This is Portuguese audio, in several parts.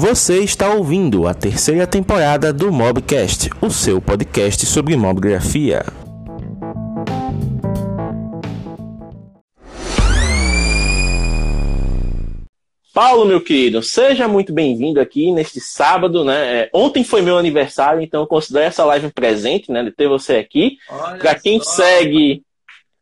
Você está ouvindo a terceira temporada do Mobcast, o seu podcast sobre mobgrafia. Paulo, meu querido, seja muito bem-vindo aqui neste sábado, né? É, ontem foi meu aniversário, então eu considero essa live um presente, né? De ter você aqui. Para quem só. segue,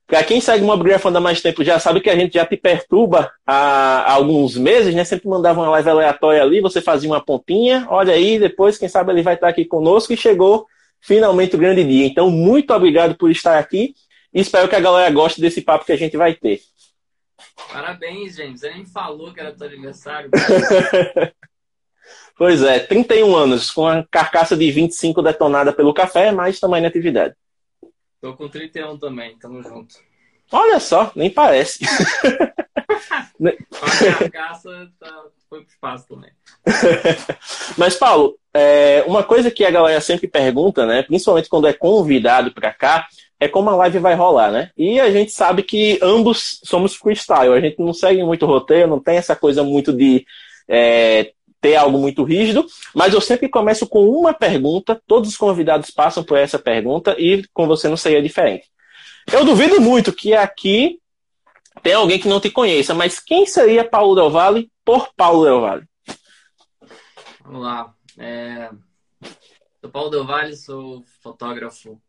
para quem segue o Mobgrafando há mais tempo já sabe que a gente já te perturba há, há, alguns meses, né? Sempre mandava uma live aleatória ali, você fazia uma pontinha, olha aí, depois, quem sabe ele vai estar aqui conosco e chegou finalmente o grande dia. Então, muito obrigado por estar aqui e espero que a galera goste desse papo que a gente vai ter. Parabéns, James. Você nem falou que era teu aniversário. pois é, 31 anos, com a carcaça de 25 detonada pelo café, mas também na atividade. Tô com 31 também, tamo junto. Olha só, nem parece. a carcaça tá, foi pro espaço também. Mas, Paulo, é, uma coisa que a galera sempre pergunta, né? Principalmente quando é convidado para cá, é como a live vai rolar, né? E a gente sabe que ambos somos freestyle, a gente não segue muito roteiro, não tem essa coisa muito de é, ter algo muito rígido, mas eu sempre começo com uma pergunta, todos os convidados passam por essa pergunta e com você não seria diferente. Eu duvido muito que aqui tem alguém que não te conheça, mas quem seria Paulo Del Valle por Paulo Del Valle? Vamos lá. É... Sou Paulo Del Valle, sou fotógrafo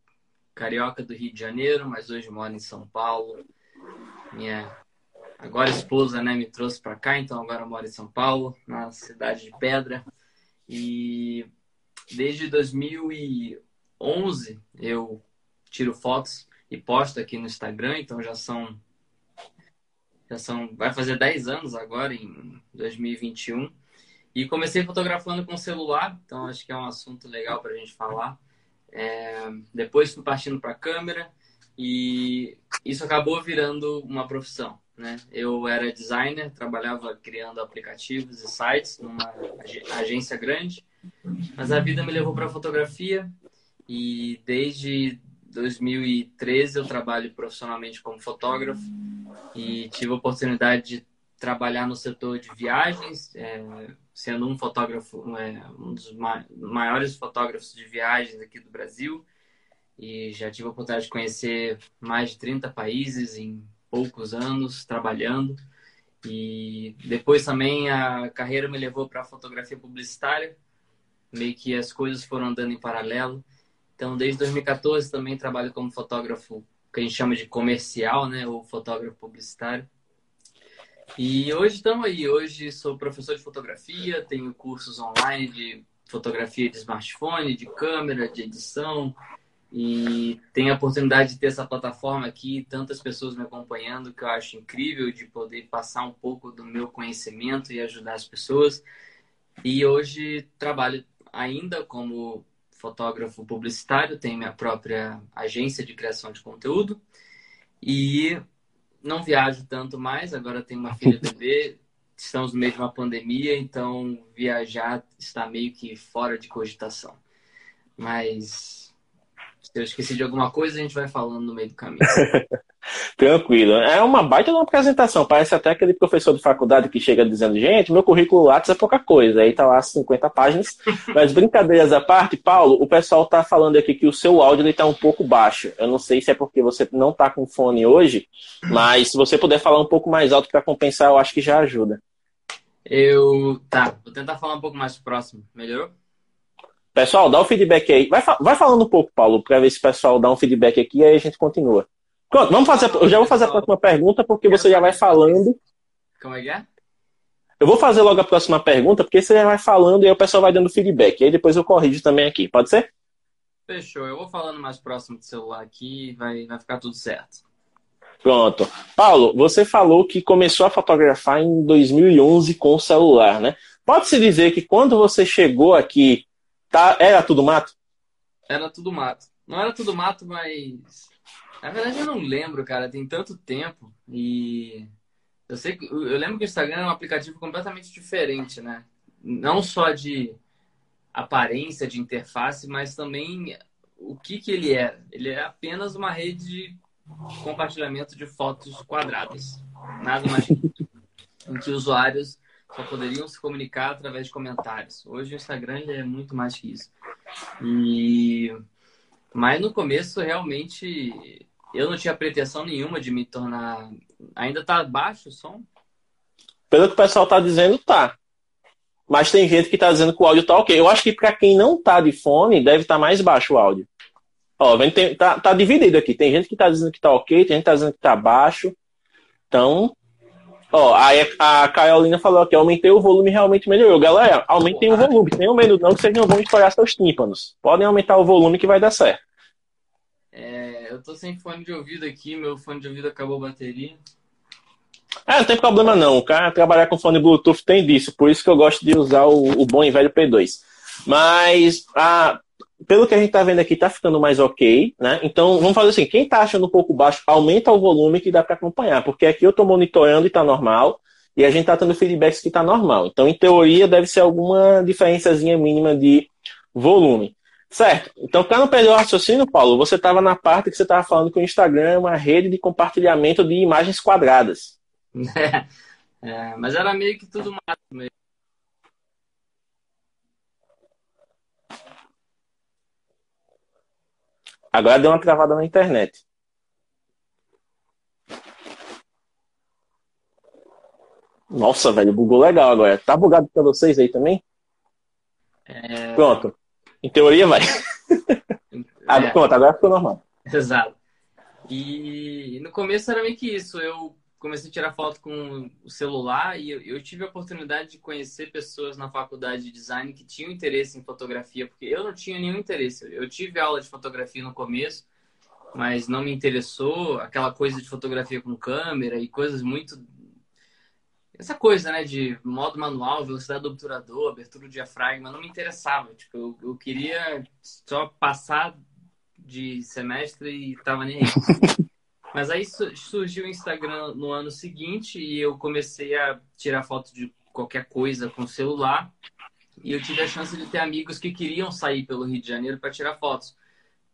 carioca do Rio de Janeiro, mas hoje moro em São Paulo. Minha agora esposa né, me trouxe para cá, então agora moro em São Paulo, na cidade de Pedra. E desde 2011 eu tiro fotos e posto aqui no Instagram, então já são já são vai fazer 10 anos agora em 2021. E comecei fotografando com celular, então acho que é um assunto legal para a gente falar. É, depois fui partindo para câmera e isso acabou virando uma profissão. Né? Eu era designer, trabalhava criando aplicativos e sites numa agência grande, mas a vida me levou para fotografia e desde 2013 eu trabalho profissionalmente como fotógrafo e tive a oportunidade de trabalhar no setor de viagens, é, sendo um fotógrafo, é, um dos maiores fotógrafos de viagens aqui do Brasil. E já tive a oportunidade de conhecer mais de 30 países em poucos anos trabalhando. E depois também a carreira me levou para a fotografia publicitária, meio que as coisas foram andando em paralelo. Então, desde 2014 também trabalho como fotógrafo que a gente chama de comercial, né, ou fotógrafo publicitário. E hoje estamos aí. Hoje sou professor de fotografia, tenho cursos online de fotografia de smartphone, de câmera, de edição. E tenho a oportunidade de ter essa plataforma aqui, tantas pessoas me acompanhando, que eu acho incrível de poder passar um pouco do meu conhecimento e ajudar as pessoas. E hoje trabalho ainda como fotógrafo publicitário, tenho minha própria agência de criação de conteúdo. E não viajo tanto mais, agora tenho uma filha bebê, estamos no meio de uma pandemia, então viajar está meio que fora de cogitação. Mas se eu esqueci de alguma coisa, a gente vai falando no meio do caminho. Tranquilo. É uma baita de uma apresentação. Parece até aquele professor de faculdade que chega dizendo, gente, meu currículo Lattes é pouca coisa. Aí tá lá 50 páginas. Mas brincadeiras à parte, Paulo, o pessoal tá falando aqui que o seu áudio ele tá um pouco baixo. Eu não sei se é porque você não tá com fone hoje, mas se você puder falar um pouco mais alto para compensar, eu acho que já ajuda. Eu. Tá, vou tentar falar um pouco mais próximo. Melhorou? Pessoal, dá o um feedback aí. Vai, vai falando um pouco, Paulo, para ver se o pessoal dá um feedback aqui e aí a gente continua. Pronto, vamos fazer. Eu já vou fazer a próxima pergunta porque você já vai falando. Como é que é? Eu vou fazer logo a próxima pergunta porque você já vai falando e aí o pessoal vai dando feedback. E aí depois eu corrijo também aqui. Pode ser? Fechou. Eu vou falando mais próximo do celular aqui e vai, vai ficar tudo certo. Pronto. Paulo, você falou que começou a fotografar em 2011 com o celular, né? Pode-se dizer que quando você chegou aqui, tá, era tudo mato? Era tudo mato. Não era tudo mato, mas na verdade, eu não lembro, cara. Tem tanto tempo. E eu sei que eu lembro que o Instagram é um aplicativo completamente diferente, né? Não só de aparência, de interface, mas também o que, que ele é. Ele é apenas uma rede de compartilhamento de fotos quadradas. Nada mais em que usuários só poderiam se comunicar através de comentários. Hoje o Instagram é muito mais que isso. E mas no começo realmente eu não tinha pretensão nenhuma de me tornar. Ainda tá baixo o som? Pelo que o pessoal tá dizendo, tá. Mas tem gente que tá dizendo que o áudio tá ok. Eu acho que para quem não tá de fone, deve estar tá mais baixo o áudio. Ó, tem, tá, tá dividido aqui. Tem gente que tá dizendo que tá ok, tem gente que tá dizendo que tá baixo. Então, ó, aí a Carolina falou que aumentei o volume realmente melhorou. Galera, aumentem o volume. Tenham medo não que vocês não vão estourar seus tímpanos. Podem aumentar o volume que vai dar certo. É, eu tô sem fone de ouvido aqui, meu fone de ouvido acabou a bateria. É, não tem problema não. O cara trabalhar com fone Bluetooth tem disso. Por isso que eu gosto de usar o, o bom e velho P2. Mas, a, pelo que a gente tá vendo aqui, tá ficando mais ok, né? Então, vamos fazer assim, quem tá achando um pouco baixo, aumenta o volume que dá para acompanhar, porque aqui eu tô monitorando e tá normal, e a gente tá tendo feedbacks que tá normal. Então, em teoria, deve ser alguma diferençazinha mínima de volume. Certo. Então, para não perder o raciocínio, Paulo, você estava na parte que você estava falando que o Instagram é uma rede de compartilhamento de imagens quadradas. É, é, mas era meio que tudo mato mesmo. Agora deu uma travada na internet. Nossa, velho, bugou legal agora. Tá bugado para vocês aí também? É... Pronto. Em teoria vai. ah, é. pronto, agora ficou normal. Exato. E no começo era meio que isso. Eu comecei a tirar foto com o celular e eu, eu, tive a oportunidade de conhecer pessoas na faculdade de design que tinham interesse em fotografia, porque eu não tinha nenhum interesse. Eu tive aula de fotografia no começo, mas não me interessou aquela coisa de fotografia com câmera e coisas muito essa coisa, né, de modo manual, velocidade do obturador, abertura do diafragma, não me interessava. Tipo, eu, eu queria só passar de semestre e tava nem aí. Mas aí surgiu o Instagram no ano seguinte e eu comecei a tirar foto de qualquer coisa com celular. E eu tive a chance de ter amigos que queriam sair pelo Rio de Janeiro para tirar fotos.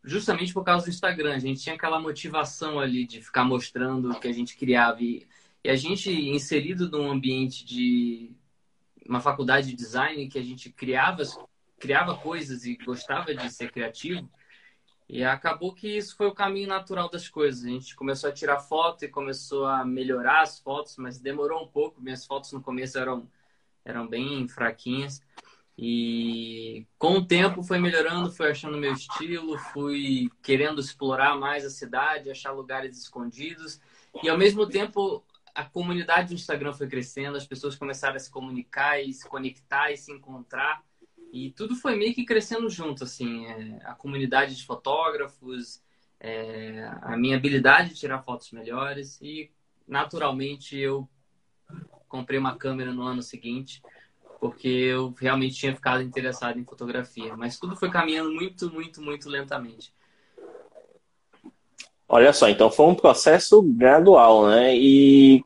Justamente por causa do Instagram. A gente tinha aquela motivação ali de ficar mostrando o que a gente criava. E, e a gente, inserido num ambiente de uma faculdade de design, que a gente criava, criava coisas e gostava de ser criativo, e acabou que isso foi o caminho natural das coisas. A gente começou a tirar foto e começou a melhorar as fotos, mas demorou um pouco. Minhas fotos no começo eram, eram bem fraquinhas. E com o tempo foi melhorando, fui achando meu estilo, fui querendo explorar mais a cidade, achar lugares escondidos. E ao mesmo tempo a comunidade do Instagram foi crescendo, as pessoas começaram a se comunicar e se conectar e se encontrar. E tudo foi meio que crescendo junto, assim, é, a comunidade de fotógrafos, é, a minha habilidade de tirar fotos melhores e, naturalmente, eu comprei uma câmera no ano seguinte, porque eu realmente tinha ficado interessado em fotografia. Mas tudo foi caminhando muito, muito, muito lentamente. Olha só, então foi um processo gradual, né? E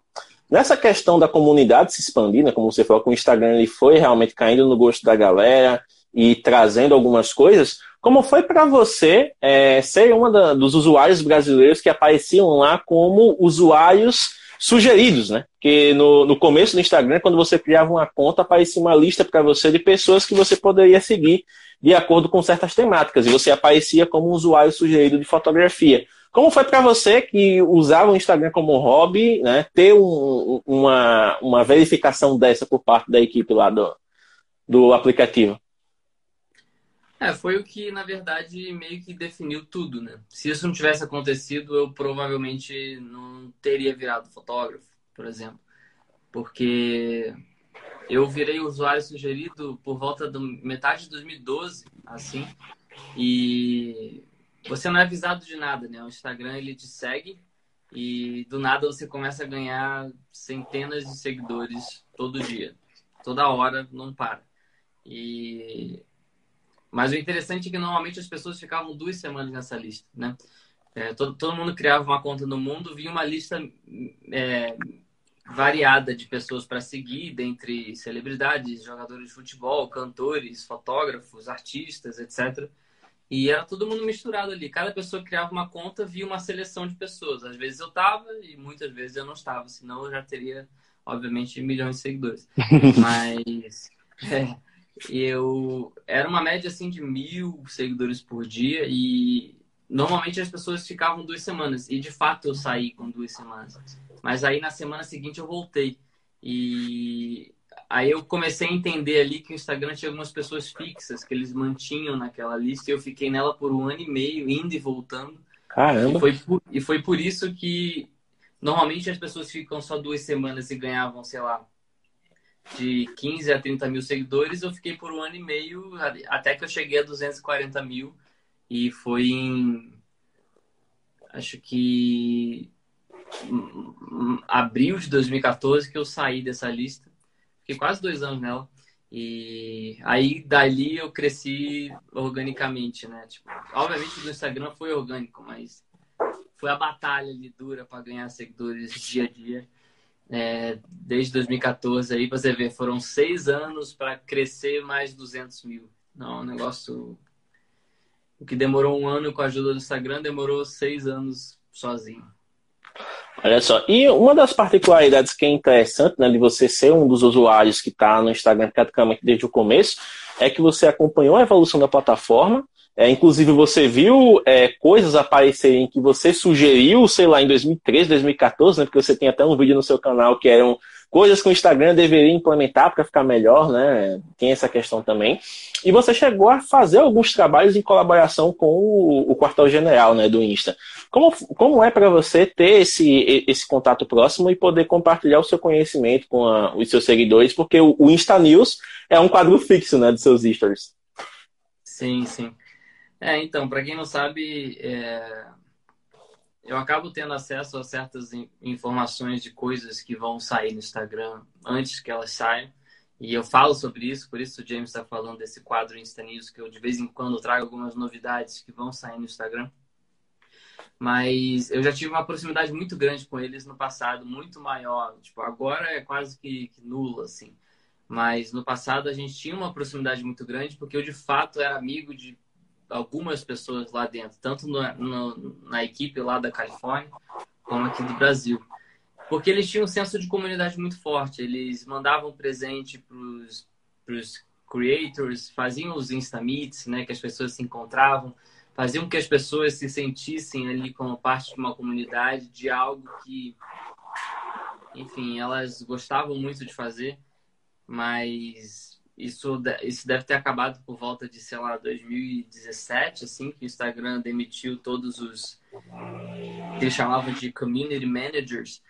Nessa questão da comunidade se expandir, né, como você falou, com o Instagram ele foi realmente caindo no gosto da galera e trazendo algumas coisas. Como foi para você é, ser uma da, dos usuários brasileiros que apareciam lá como usuários sugeridos, né? Que no, no começo do Instagram, quando você criava uma conta, aparecia uma lista para você de pessoas que você poderia seguir de acordo com certas temáticas, e você aparecia como um usuário sugerido de fotografia. Como foi para você que usava o Instagram como hobby, né, ter um, uma, uma verificação dessa por parte da equipe lá do, do aplicativo? É, foi o que, na verdade, meio que definiu tudo, né? Se isso não tivesse acontecido, eu provavelmente não teria virado fotógrafo, por exemplo. Porque eu virei usuário sugerido por volta da metade de 2012, assim, e você não é avisado de nada, né? O Instagram ele te segue e do nada você começa a ganhar centenas de seguidores todo dia, toda hora, não para. E mas o interessante é que normalmente as pessoas ficavam duas semanas nessa lista, né? É, todo, todo mundo criava uma conta no mundo, vinha uma lista é, variada de pessoas para seguir, dentre celebridades, jogadores de futebol, cantores, fotógrafos, artistas, etc. E era todo mundo misturado ali. Cada pessoa criava uma conta, via uma seleção de pessoas. Às vezes eu estava e muitas vezes eu não estava. Senão eu já teria, obviamente, milhões de seguidores. Mas é, eu era uma média assim de mil seguidores por dia e normalmente as pessoas ficavam duas semanas. E de fato eu saí com duas semanas. Mas aí na semana seguinte eu voltei. E Aí eu comecei a entender ali que o Instagram tinha algumas pessoas fixas que eles mantinham naquela lista e eu fiquei nela por um ano e meio, indo e voltando. Caramba! E foi por, e foi por isso que normalmente as pessoas ficam só duas semanas e ganhavam, sei lá, de 15 a 30 mil seguidores. Eu fiquei por um ano e meio até que eu cheguei a 240 mil e foi em. Acho que. Abril de 2014 que eu saí dessa lista Fiquei quase dois anos nela. E aí, dali, eu cresci organicamente, né? Tipo, obviamente, no Instagram foi orgânico, mas foi a batalha ali dura para ganhar seguidores dia a dia. É, desde 2014 aí, você vê, foram seis anos para crescer mais 200 mil. Não, um negócio... O que demorou um ano com a ajuda do Instagram, demorou seis anos sozinho. Olha só, e uma das particularidades que é interessante né, de você ser um dos usuários que está no Instagram praticamente desde o começo é que você acompanhou a evolução da plataforma, é, inclusive você viu é, coisas aparecerem que você sugeriu, sei lá, em 2013, 2014, né, porque você tem até um vídeo no seu canal que eram coisas que o Instagram deveria implementar para ficar melhor, né? Tem essa questão também. E você chegou a fazer alguns trabalhos em colaboração com o, o quartel-general né, do Insta. Como, como é para você ter esse, esse contato próximo e poder compartilhar o seu conhecimento com a, os seus seguidores? Porque o, o Insta News é um quadro fixo né, dos seus stories. Sim, sim. É, então, para quem não sabe, é eu acabo tendo acesso a certas informações de coisas que vão sair no Instagram antes que elas saiam. E eu falo sobre isso, por isso o James está falando desse quadro Insta News, que eu de vez em quando trago algumas novidades que vão sair no Instagram. Mas eu já tive uma proximidade muito grande com eles no passado, muito maior. Tipo, agora é quase que, que nula, assim. Mas no passado a gente tinha uma proximidade muito grande, porque eu de fato era amigo de algumas pessoas lá dentro, tanto no, no, na equipe lá da Califórnia, como aqui do Brasil. Porque eles tinham um senso de comunidade muito forte. Eles mandavam presente para os creators, faziam os Insta Meets, né, que as pessoas se encontravam, faziam que as pessoas se sentissem ali como parte de uma comunidade, de algo que, enfim, elas gostavam muito de fazer, mas isso, isso deve ter acabado por volta de, sei lá, 2017, assim, que o Instagram demitiu todos os que eles chamavam de community managers.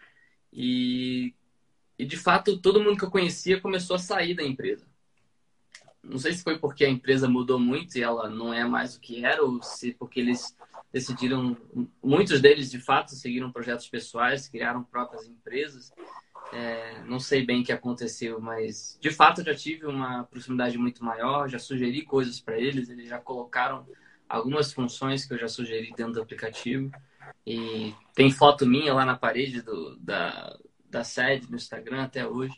E, e, de fato, todo mundo que eu conhecia começou a sair da empresa. Não sei se foi porque a empresa mudou muito e ela não é mais o que era, ou se porque eles decidiram, muitos deles, de fato, seguiram projetos pessoais, criaram próprias empresas. É, não sei bem o que aconteceu, mas de fato já tive uma proximidade muito maior, já sugeri coisas para eles, eles já colocaram algumas funções que eu já sugeri dentro do aplicativo. E tem foto minha lá na parede do, da, da sede do Instagram até hoje.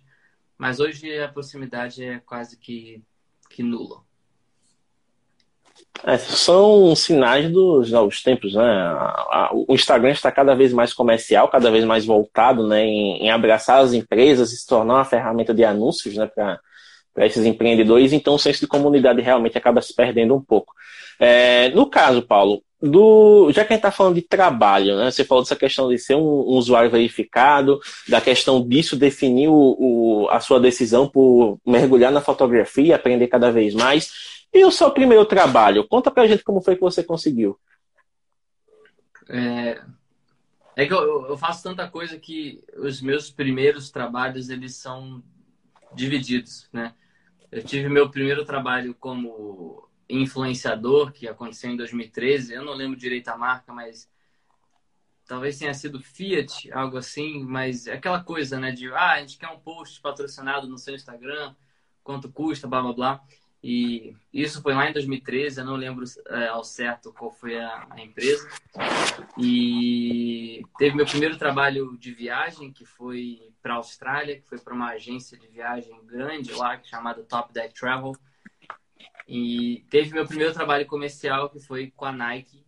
Mas hoje a proximidade é quase que, que nula. É, são sinais dos novos tempos, né? O Instagram está cada vez mais comercial, cada vez mais voltado né, em, em abraçar as empresas e se tornar uma ferramenta de anúncios né, para esses empreendedores, então o senso de comunidade realmente acaba se perdendo um pouco. É, no caso, Paulo, do, já que a gente está falando de trabalho, né? Você falou dessa questão de ser um, um usuário verificado, da questão disso definir o, o, a sua decisão por mergulhar na fotografia, aprender cada vez mais. E o seu primeiro trabalho? Conta pra gente como foi que você conseguiu. É, é que eu, eu, faço tanta coisa que os meus primeiros trabalhos, eles são divididos, né? Eu tive meu primeiro trabalho como influenciador, que aconteceu em 2013. Eu não lembro direito a marca, mas talvez tenha sido Fiat, algo assim. Mas é aquela coisa, né? De, ah, a gente quer um post patrocinado no seu Instagram, quanto custa, blá, blá, blá. E isso foi lá em 2013, eu não lembro é, ao certo qual foi a, a, empresa. E teve meu primeiro trabalho de viagem, que foi para a Austrália, que foi para uma agência de viagem grande lá, chamada Top Deck Travel. E teve meu primeiro trabalho comercial, que foi com a Nike,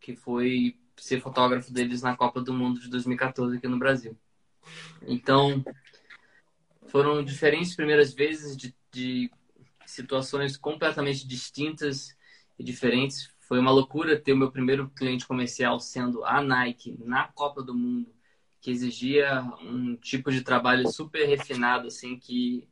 que foi ser fotógrafo deles na Copa do Mundo de 2014 aqui no Brasil. Então, foram diferentes primeiras vezes de, de situações completamente distintas e diferentes. Foi uma loucura ter o meu primeiro cliente comercial sendo a Nike na Copa do Mundo, que exigia um tipo de trabalho super refinado, assim, que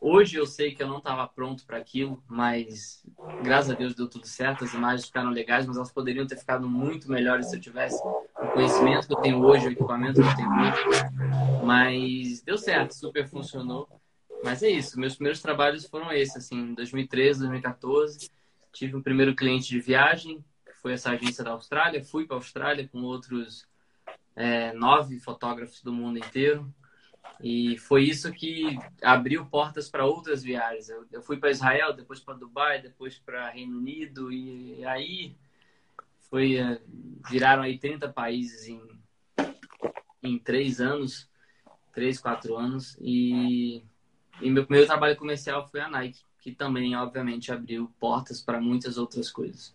Hoje eu sei que eu não estava pronto para aquilo, mas graças a Deus deu tudo certo. As imagens ficaram legais, mas elas poderiam ter ficado muito melhores se eu tivesse o conhecimento que eu tenho hoje, o equipamento que eu tenho hoje. Mas deu certo, super funcionou. Mas é isso, meus primeiros trabalhos foram esses, assim, em 2013, 2014. Tive um primeiro cliente de viagem, que foi essa agência da Austrália. Fui para a Austrália com outros é, nove fotógrafos do mundo inteiro. E foi isso que abriu portas para outras viagens. Eu, eu fui para Israel, depois para Dubai, depois para Reino Unido e aí foi eh, viraram aí 30 países em em três anos, três, quatro anos e, e meu primeiro trabalho comercial foi a Nike, que também obviamente abriu portas para muitas outras coisas.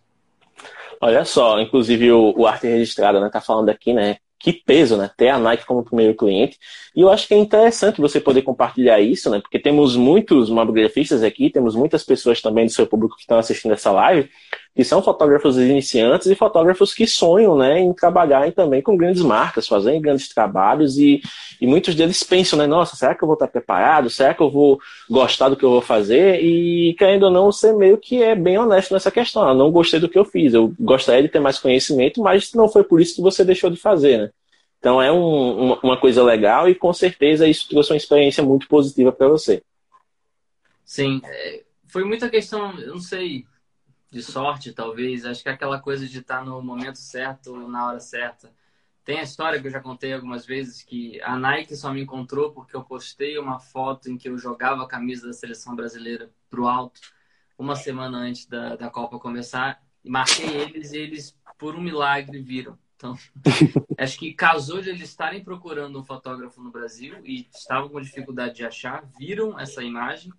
Olha só, inclusive o, o Arte Registrada, né, tá falando aqui, né, que peso, né? Ter a Nike como primeiro cliente. E eu acho que é interessante você poder compartilhar isso, né? Porque temos muitos mobigrafistas aqui, temos muitas pessoas também do seu público que estão assistindo essa live, que são fotógrafos iniciantes e fotógrafos que sonham, né, em trabalhar também com grandes marcas, fazendo grandes trabalhos e, e muitos deles pensam, né, nossa, será que eu vou estar preparado? Será que eu vou gostar do que eu vou fazer? E querendo ou não, ser meio que é bem honesto nessa questão. Eu não gostei do que eu fiz, eu gostaria de ter mais conhecimento, mas não foi por isso que você deixou de fazer, né? Então é um, uma, uma coisa legal e com certeza isso trouxe uma experiência muito positiva para você. Sim, é, foi muita questão, eu não sei, de sorte talvez. Acho que é aquela coisa de estar no momento certo, na hora certa. Tem a história que eu já contei algumas vezes que a Nike só me encontrou porque eu postei uma foto em que eu jogava a camisa da seleção brasileira pro alto uma semana antes da, da Copa começar e marquei eles e eles, por um milagre, viram. Então, acho que casou de eles estarem procurando um fotógrafo no Brasil e estavam com dificuldade de achar, viram essa imagem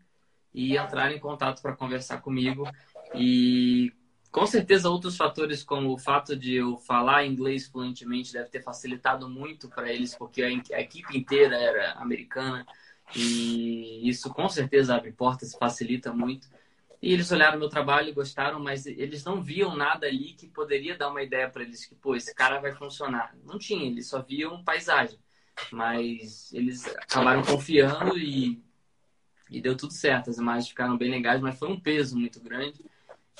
e entraram em contato para conversar comigo. E com certeza outros fatores, como o fato de eu falar inglês fluentemente, deve ter facilitado muito para eles, porque a equipe inteira era americana e isso com certeza abre portas, facilita muito. E eles olharam meu trabalho, gostaram, mas eles não viam nada ali que poderia dar uma ideia para eles que, pô, esse cara vai funcionar. Não tinha, eles só viam paisagem. Mas eles acabaram confiando e, e deu tudo certo. As imagens ficaram bem legais, mas foi um peso muito grande.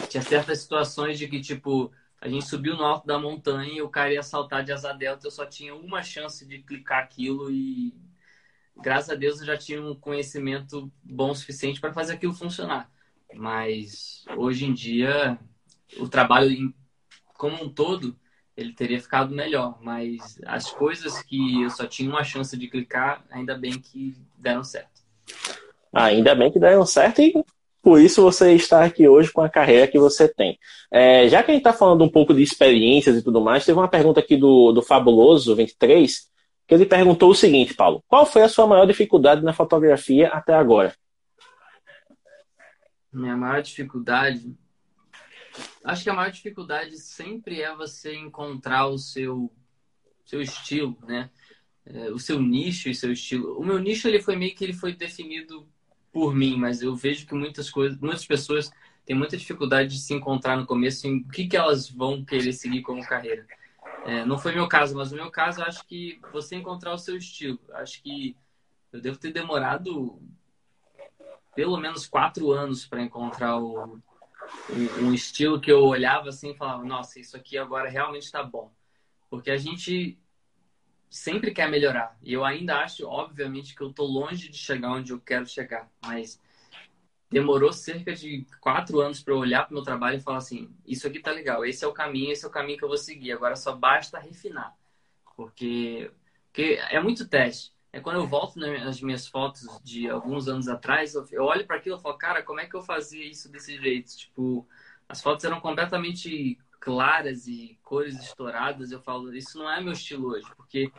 Tinha certas situações de que, tipo, a gente subiu no alto da montanha e o cara ia saltar de asa delta, eu só tinha uma chance de clicar aquilo e graças a Deus eu já tinha um conhecimento bom o suficiente para fazer aquilo funcionar. Mas hoje em dia, o trabalho como um todo, ele teria ficado melhor. Mas as coisas que eu só tinha uma chance de clicar, ainda bem que deram certo. Ainda bem que deram certo e por isso você está aqui hoje com a carreira que você tem. É, já que a gente está falando um pouco de experiências e tudo mais, teve uma pergunta aqui do, do Fabuloso 23, que ele perguntou o seguinte, Paulo: qual foi a sua maior dificuldade na fotografia até agora? Minha maior dificuldade. Acho que a maior dificuldade sempre é você encontrar o seu, seu estilo, né? É, o seu nicho e seu estilo. O meu nicho ele foi meio que ele foi definido por mim, mas eu vejo que muitas coisas, muitas pessoas têm muita dificuldade de se encontrar no começo em o que, que elas vão querer seguir como carreira. É, não foi meu caso, mas no meu caso acho que você encontrar o seu estilo. Acho que eu devo ter demorado pelo menos quatro anos para encontrar o, um, um, estilo que eu olhava assim e falava, nossa, isso aqui agora realmente está bom. Porque a gente sempre quer melhorar. E eu ainda acho, obviamente, que eu estou longe de chegar onde eu quero chegar. Mas demorou cerca de quatro anos para eu olhar para meu trabalho e falar assim: isso aqui tá legal, esse é o caminho, esse é o caminho que eu vou seguir. Agora só basta refinar. Porque, porque é muito teste. É quando eu volto nas minhas fotos de alguns anos atrás, eu olho para aquilo e falo, cara, como é que eu fazia isso desse jeito? Tipo, as fotos eram completamente claras e cores estouradas, eu falo, isso não é meu estilo hoje, porque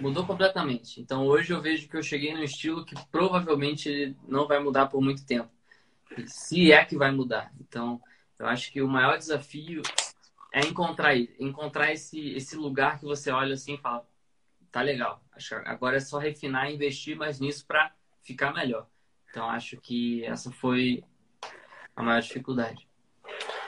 mudou completamente. Então hoje eu vejo que eu cheguei num estilo que provavelmente não vai mudar por muito tempo. Se é que vai mudar. Então, eu acho que o maior desafio é encontrar, encontrar esse, esse lugar que você olha assim e fala, tá legal. Agora é só refinar e investir mais nisso para ficar melhor. Então, acho que essa foi a maior dificuldade.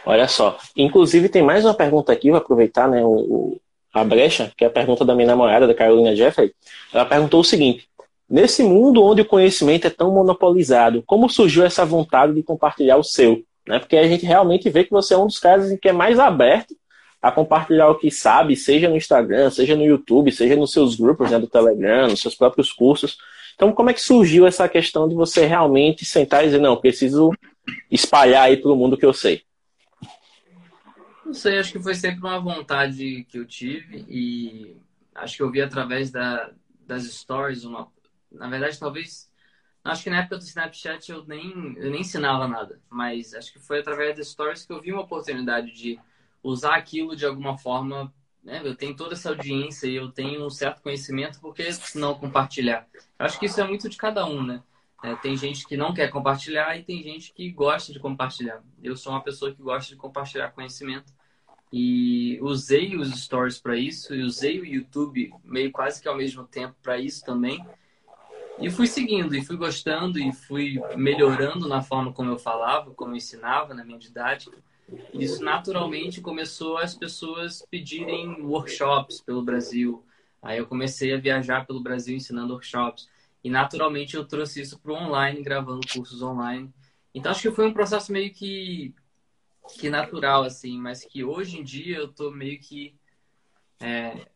Olha só. Inclusive, tem mais uma pergunta aqui, vou aproveitar né, o, a brecha, que é a pergunta da minha namorada, da Carolina Jeffrey. Ela perguntou o seguinte: Nesse mundo onde o conhecimento é tão monopolizado, como surgiu essa vontade de compartilhar o seu? Né? Porque a gente realmente vê que você é um dos caras em que é mais aberto a compartilhar o que sabe, seja no Instagram, seja no YouTube, seja nos seus grupos né, do Telegram, nos seus próprios cursos. Então, como é que surgiu essa questão de você realmente sentar e dizer, não, preciso espalhar aí para o mundo que eu sei? Não sei, acho que foi sempre uma vontade que eu tive e acho que eu vi através da, das stories uma. Na verdade, talvez. Acho que na época do Snapchat eu nem, eu nem ensinava nada, mas acho que foi através das stories que eu vi uma oportunidade de usar aquilo de alguma forma. Né? Eu tenho toda essa audiência e eu tenho um certo conhecimento, por que não compartilhar? Eu acho que isso é muito de cada um, né? É, tem gente que não quer compartilhar e tem gente que gosta de compartilhar. Eu sou uma pessoa que gosta de compartilhar conhecimento e usei os stories para isso e usei o YouTube meio quase que ao mesmo tempo para isso também. E fui seguindo e fui gostando e fui melhorando na forma como eu falava, como eu ensinava na minha didática. Isso naturalmente começou as pessoas pedirem workshops pelo Brasil. Aí eu comecei a viajar pelo Brasil ensinando workshops. E naturalmente eu trouxe isso para o online, gravando cursos online. Então acho que foi um processo meio que, que natural, assim, mas que hoje em dia eu estou meio que é,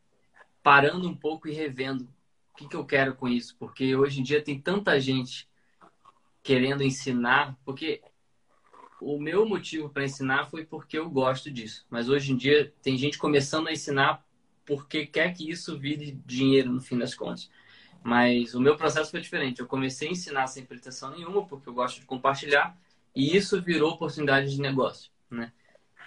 parando um pouco e revendo o que, que eu quero com isso. Porque hoje em dia tem tanta gente querendo ensinar, porque o meu motivo para ensinar foi porque eu gosto disso. Mas hoje em dia tem gente começando a ensinar porque quer que isso vire dinheiro no fim das contas. Mas o meu processo foi diferente. Eu comecei a ensinar sem pretensão nenhuma, porque eu gosto de compartilhar, e isso virou oportunidade de negócio, né?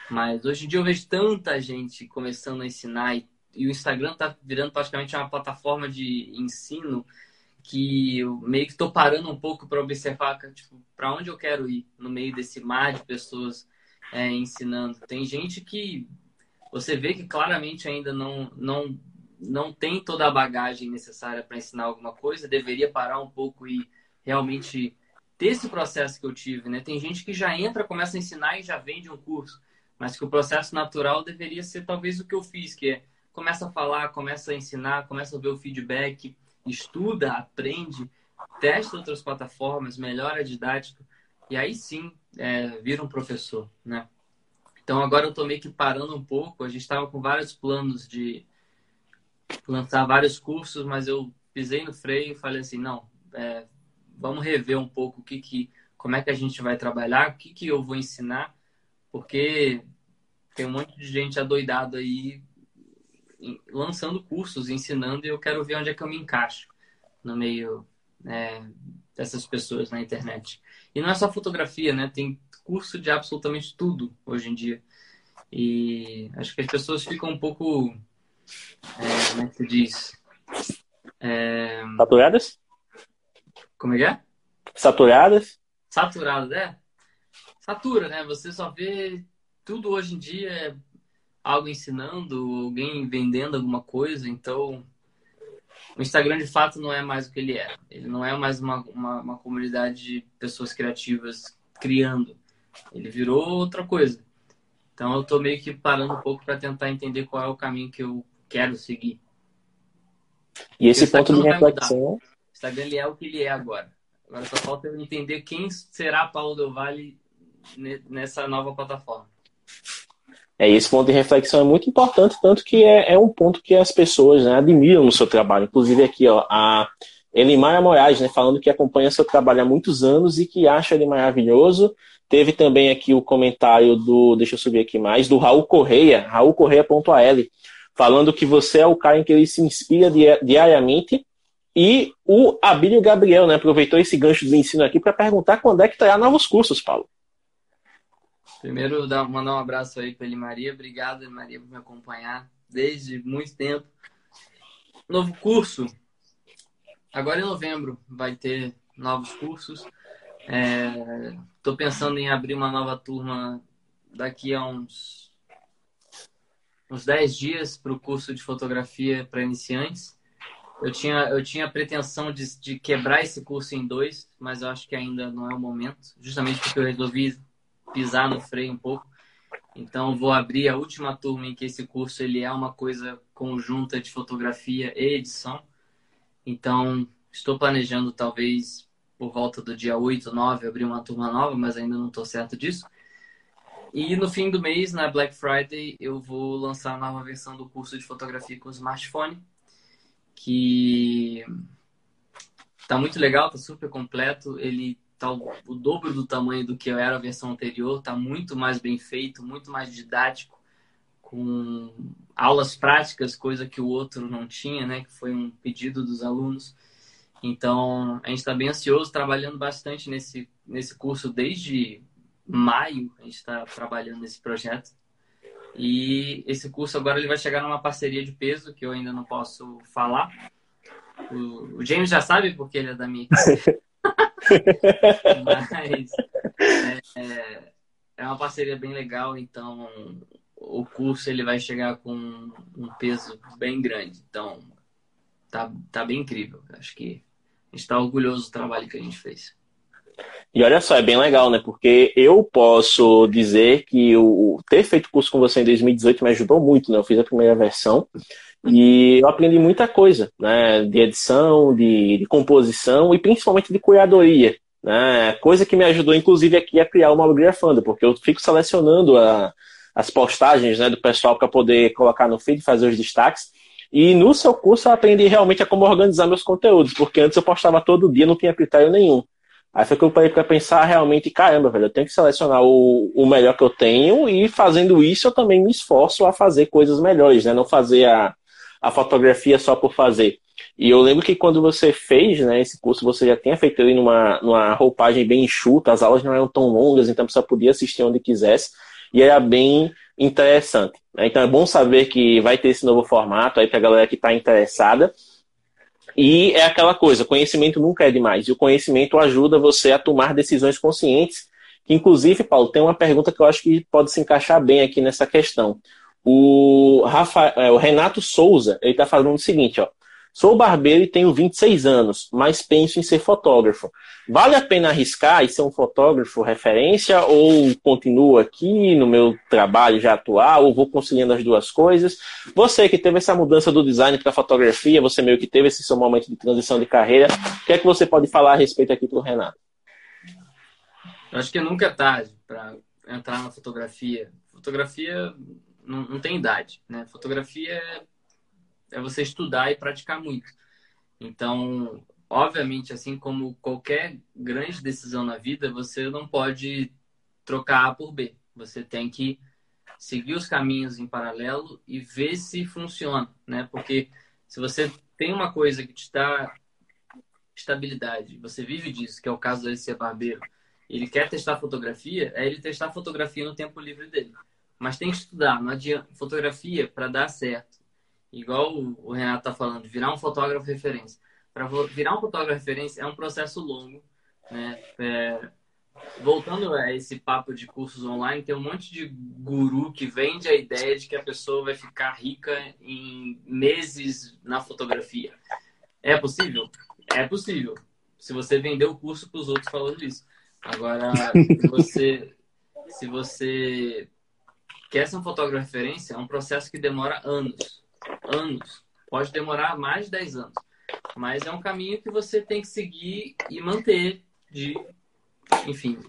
Mas hoje em dia eu vejo tanta gente começando a ensinar e, e o Instagram está virando praticamente uma plataforma de ensino que eu meio que estou parando um pouco para observar tipo, para onde eu quero ir no meio desse mar de pessoas é, ensinando. Tem gente que você vê que claramente ainda não, não não tem toda a bagagem necessária para ensinar alguma coisa, deveria parar um pouco e realmente ter esse processo que eu tive, né? Tem gente que já entra, começa a ensinar e já vende um curso, mas que o processo natural deveria ser talvez o que eu fiz, que é começa a falar, começa a ensinar, começa a ver o feedback, estuda, aprende, testa outras plataformas, melhora a didática e aí sim é, vira um professor, né? Então agora eu tô meio que parando um pouco. A gente estava com vários planos de lançar vários cursos, mas eu pisei no freio e falei assim, não, é, vamos rever um pouco o que, que como é que a gente vai trabalhar, o que, que eu vou ensinar, porque tem um monte de gente adoidado aí lançando cursos, ensinando, e eu quero ver onde é que eu me encaixo no meio é, dessas pessoas na internet. E não é só fotografia, né? Tem curso de absolutamente tudo hoje em dia. E acho que as pessoas ficam um pouco é, como é que se diz? É... Saturadas? Como é que é? Saturadas? Saturadas, é. Satura, né? Você só vê tudo hoje em dia é algo ensinando, alguém vendendo alguma coisa, então o Instagram de fato não é mais o que ele é. Ele não é mais uma, uma, uma comunidade de pessoas criativas criando. Ele virou outra coisa. Então eu tô meio que parando um pouco para tentar entender qual é o caminho que eu quero seguir. E esse ponto de reflexão. Instagram ele é o que ele é agora. Agora só falta eu entender quem será Paulo Del Valle nessa nova plataforma. É, esse ponto de reflexão é muito importante, tanto que é, é um ponto que as pessoas né, admiram no seu trabalho. Inclusive aqui, ó, a Elimara Moraes, né, falando que acompanha seu trabalho há muitos anos e que acha ele maravilhoso. Teve também aqui o comentário do, deixa eu subir aqui mais, do Raul Correia, raulcorreia.al, falando que você é o cara em que ele se inspira diariamente. E o Abílio Gabriel, né, aproveitou esse gancho do ensino aqui para perguntar quando é que terá novos cursos, Paulo. Primeiro, dar, mandar um abraço aí para ele, Maria. Obrigado, Maria, por me acompanhar desde muito tempo. Novo curso. Agora em novembro vai ter novos cursos. Estou é, pensando em abrir uma nova turma daqui a uns, uns 10 dias para o curso de fotografia para iniciantes. Eu tinha, eu tinha a pretensão de, de quebrar esse curso em dois, mas eu acho que ainda não é o momento, justamente porque eu resolvi pisar no freio um pouco. Então, vou abrir a última turma em que esse curso ele é uma coisa conjunta de fotografia e edição. Então, estou planejando talvez por volta do dia 8, 9 abrir uma turma nova, mas ainda não estou certo disso. E no fim do mês, na Black Friday, eu vou lançar a nova versão do curso de fotografia com smartphone, que tá muito legal, tá super completo. Ele tá o dobro do tamanho do que era a versão anterior, tá muito mais bem feito, muito mais didático, com aulas práticas, coisa que o outro não tinha, né? Que foi um pedido dos alunos. Então, a gente está bem ansioso, trabalhando bastante nesse, nesse curso desde maio. A gente está trabalhando nesse projeto. E esse curso agora ele vai chegar numa parceria de peso que eu ainda não posso falar. O, o James já sabe porque ele é da minha. Mas é, é, é uma parceria bem legal, então o curso ele vai chegar com um peso bem grande. Então, tá, tá bem incrível. Acho que a gente está orgulhoso do trabalho que a gente fez. E olha só, é bem legal, né? Porque eu posso dizer que o ter feito curso com você em 2018 me ajudou muito, né? Eu fiz a primeira versão e eu aprendi muita coisa, né? De edição, de, de composição e principalmente de curadoria, né? Coisa que me ajudou, inclusive, aqui a criar uma bibliografanda, porque eu fico selecionando a, as postagens né, do pessoal para poder colocar no feed, fazer os destaques. E no seu curso eu aprendi realmente a como organizar meus conteúdos, porque antes eu postava todo dia, não tinha critério nenhum. Aí foi que eu parei para pensar realmente, caramba, velho, eu tenho que selecionar o, o melhor que eu tenho e fazendo isso eu também me esforço a fazer coisas melhores, né? Não fazer a, a fotografia só por fazer. E eu lembro que quando você fez né, esse curso, você já tinha feito ele numa, numa roupagem bem enxuta, as aulas não eram tão longas, então você podia assistir onde quisesse, e era bem interessante. Né? Então é bom saber que vai ter esse novo formato aí para a galera que está interessada. E é aquela coisa, conhecimento nunca é demais. E o conhecimento ajuda você a tomar decisões conscientes. Que, inclusive, Paulo, tem uma pergunta que eu acho que pode se encaixar bem aqui nessa questão. O, Rafa, é, o Renato Souza, ele está falando o seguinte, ó. Sou barbeiro e tenho 26 anos, mas penso em ser fotógrafo. Vale a pena arriscar e ser um fotógrafo referência ou continuo aqui no meu trabalho já atual ou vou conciliando as duas coisas? Você que teve essa mudança do design para fotografia, você meio que teve esse seu momento de transição de carreira, o que é que você pode falar a respeito aqui para o Renato? Eu acho que nunca é tarde para entrar na fotografia. Fotografia não, não tem idade, né? Fotografia é é você estudar e praticar muito. Então, obviamente, assim como qualquer grande decisão na vida, você não pode trocar A por B. Você tem que seguir os caminhos em paralelo e ver se funciona, né? Porque se você tem uma coisa que te dá estabilidade, você vive disso, que é o caso dele ser barbeiro, ele quer testar fotografia, é ele testar fotografia no tempo livre dele. Mas tem que estudar, não adianta fotografia para dar certo igual o Renato está falando, virar um fotógrafo referência. Para virar um fotógrafo referência é um processo longo, né? É, voltando a esse papo de cursos online, tem um monte de guru que vende a ideia de que a pessoa vai ficar rica em meses na fotografia. É possível? É possível. Se você vender o curso para os outros falando isso. Agora, se você, se você quer ser um fotógrafo referência, é um processo que demora anos anos. Pode demorar mais de 10 anos. Mas é um caminho que você tem que seguir e manter de, enfim,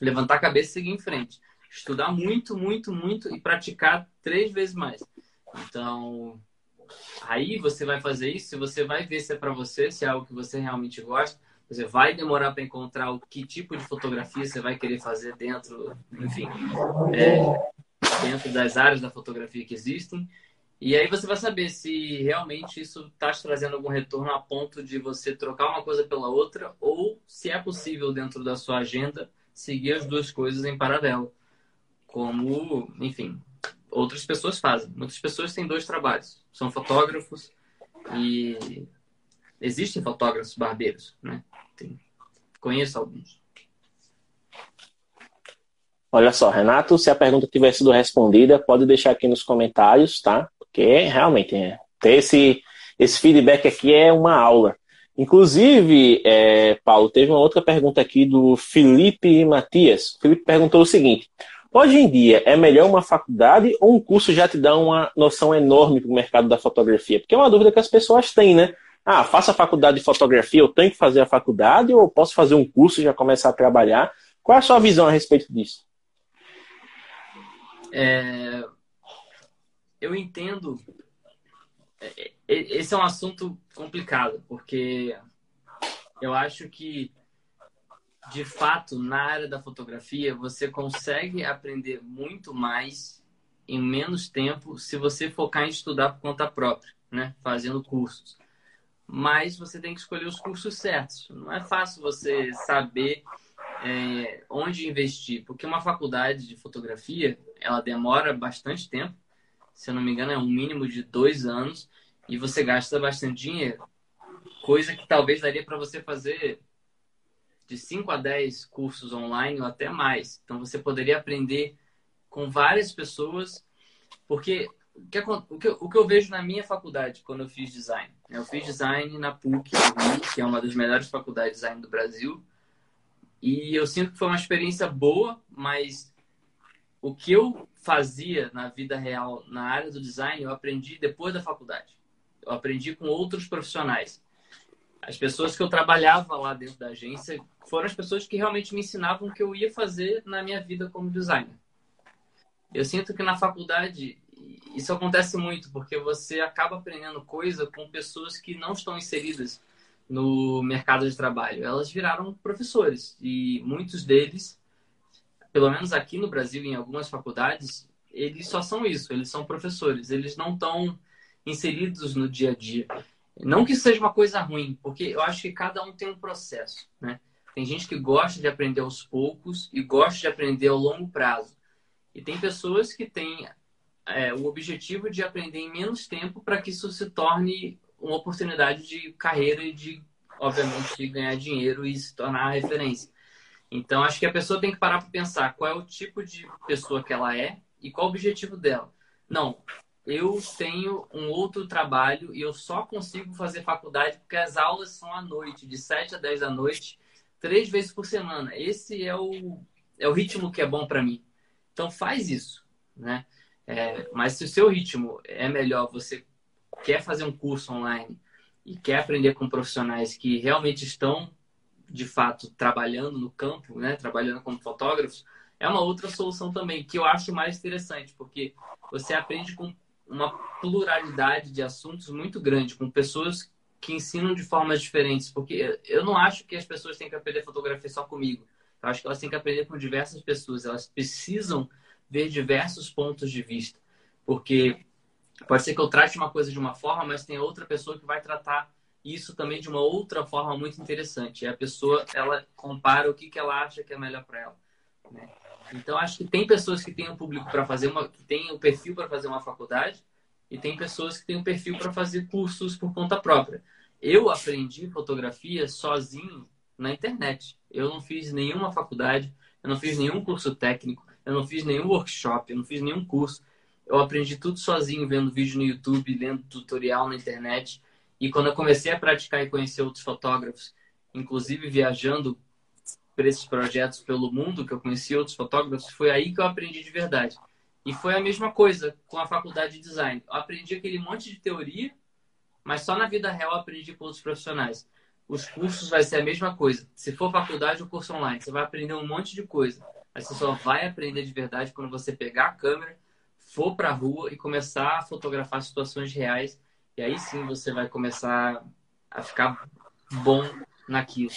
levantar a cabeça e seguir em frente. Estudar muito, muito, muito e praticar três vezes mais. Então, aí você vai fazer isso, você vai ver se é para você, se é algo que você realmente gosta. Você vai demorar para encontrar o que tipo de fotografia você vai querer fazer dentro, enfim, é, dentro das áreas da fotografia que existem. E aí você vai saber se realmente isso está te trazendo algum retorno a ponto de você trocar uma coisa pela outra ou se é possível dentro da sua agenda seguir as duas coisas em paralelo. Como, enfim, outras pessoas fazem. Muitas pessoas têm dois trabalhos. São fotógrafos e existem fotógrafos barbeiros, né? Tem... Conheço alguns. Olha só, Renato, se a pergunta tiver sido respondida, pode deixar aqui nos comentários, tá? Porque realmente é, ter esse, esse feedback aqui é uma aula. Inclusive, é, Paulo, teve uma outra pergunta aqui do Felipe Matias. O Felipe perguntou o seguinte: Hoje em dia, é melhor uma faculdade ou um curso já te dá uma noção enorme para o mercado da fotografia? Porque é uma dúvida que as pessoas têm, né? Ah, faço a faculdade de fotografia, eu tenho que fazer a faculdade ou posso fazer um curso e já começar a trabalhar? Qual é a sua visão a respeito disso? É... Eu entendo. É, é, esse é um assunto complicado, porque eu acho que de fato, na área da fotografia, você consegue aprender muito mais em menos tempo se você focar em estudar por conta própria, né? Fazendo cursos. Mas você tem que escolher os cursos certos. Não é fácil você saber é, onde investir, porque uma faculdade de fotografia ela demora bastante tempo. Se eu não me engano, é um mínimo de dois anos e você gasta bastante dinheiro. Coisa que talvez daria para você fazer de 5 a 10 cursos online ou até mais. Então você poderia aprender com várias pessoas, porque o que, o que, o que eu vejo na minha faculdade quando eu fiz design? Eu fiz design na PUC, que é uma das melhores faculdades de design do Brasil, e eu sinto que foi uma experiência boa, mas o que eu fazia na vida real, na área do design, eu aprendi depois da faculdade. Eu aprendi com outros profissionais. As pessoas que eu trabalhava lá dentro da agência foram as pessoas que realmente me ensinavam o que eu ia fazer na minha vida como designer. Eu sinto que na faculdade isso acontece muito, porque você acaba aprendendo coisa com pessoas que não estão inseridas no mercado de trabalho. Elas viraram professores e muitos deles, pelo menos aqui no Brasil, em algumas faculdades, eles só são isso, eles são professores, eles não estão inseridos no dia a dia. Não que seja uma coisa ruim, porque eu acho que cada um tem um processo, né? Tem gente que gosta de aprender aos poucos e gosta de aprender ao longo prazo. E tem pessoas que têm é, o objetivo de aprender em menos tempo para que isso se torne uma oportunidade de carreira e de, obviamente, ganhar dinheiro e se tornar referência. Então, acho que a pessoa tem que parar para pensar qual é o tipo de pessoa que ela é e qual o objetivo dela. Não, eu tenho um outro trabalho e eu só consigo fazer faculdade porque as aulas são à noite, de 7 a 10 da noite, três vezes por semana. Esse é o, é o ritmo que é bom para mim. Então faz isso, né? É, mas se o seu ritmo é melhor, você quer fazer um curso online e quer aprender com profissionais que realmente estão, de fato, trabalhando no campo, né? Trabalhando como fotógrafos, é uma outra solução também, que eu acho mais interessante, porque você aprende com uma pluralidade de assuntos muito grande, com pessoas que ensinam de formas diferentes, porque eu não acho que as pessoas têm que aprender fotografia só comigo. Eu acho que elas têm que aprender com diversas pessoas. Elas precisam ver diversos pontos de vista, porque pode ser que eu trate uma coisa de uma forma, mas tem outra pessoa que vai tratar isso também de uma outra forma muito interessante. A pessoa ela compara o que, que ela acha que é melhor para ela. Né? Então acho que tem pessoas que têm um público para fazer uma, que têm o um perfil para fazer uma faculdade e tem pessoas que têm um perfil para fazer cursos por conta própria. Eu aprendi fotografia sozinho na internet. Eu não fiz nenhuma faculdade, eu não fiz nenhum curso técnico, eu não fiz nenhum workshop, eu não fiz nenhum curso. Eu aprendi tudo sozinho, vendo vídeo no YouTube, lendo tutorial na internet. E quando eu comecei a praticar e conhecer outros fotógrafos, inclusive viajando para esses projetos pelo mundo, que eu conheci outros fotógrafos, foi aí que eu aprendi de verdade. E foi a mesma coisa com a faculdade de design. Eu aprendi aquele monte de teoria mas só na vida real aprendi com outros profissionais. Os cursos vai ser a mesma coisa. Se for faculdade ou curso online, você vai aprender um monte de coisa. Mas você só vai aprender de verdade quando você pegar a câmera, for para a rua e começar a fotografar situações reais. E aí sim você vai começar a ficar bom naquilo.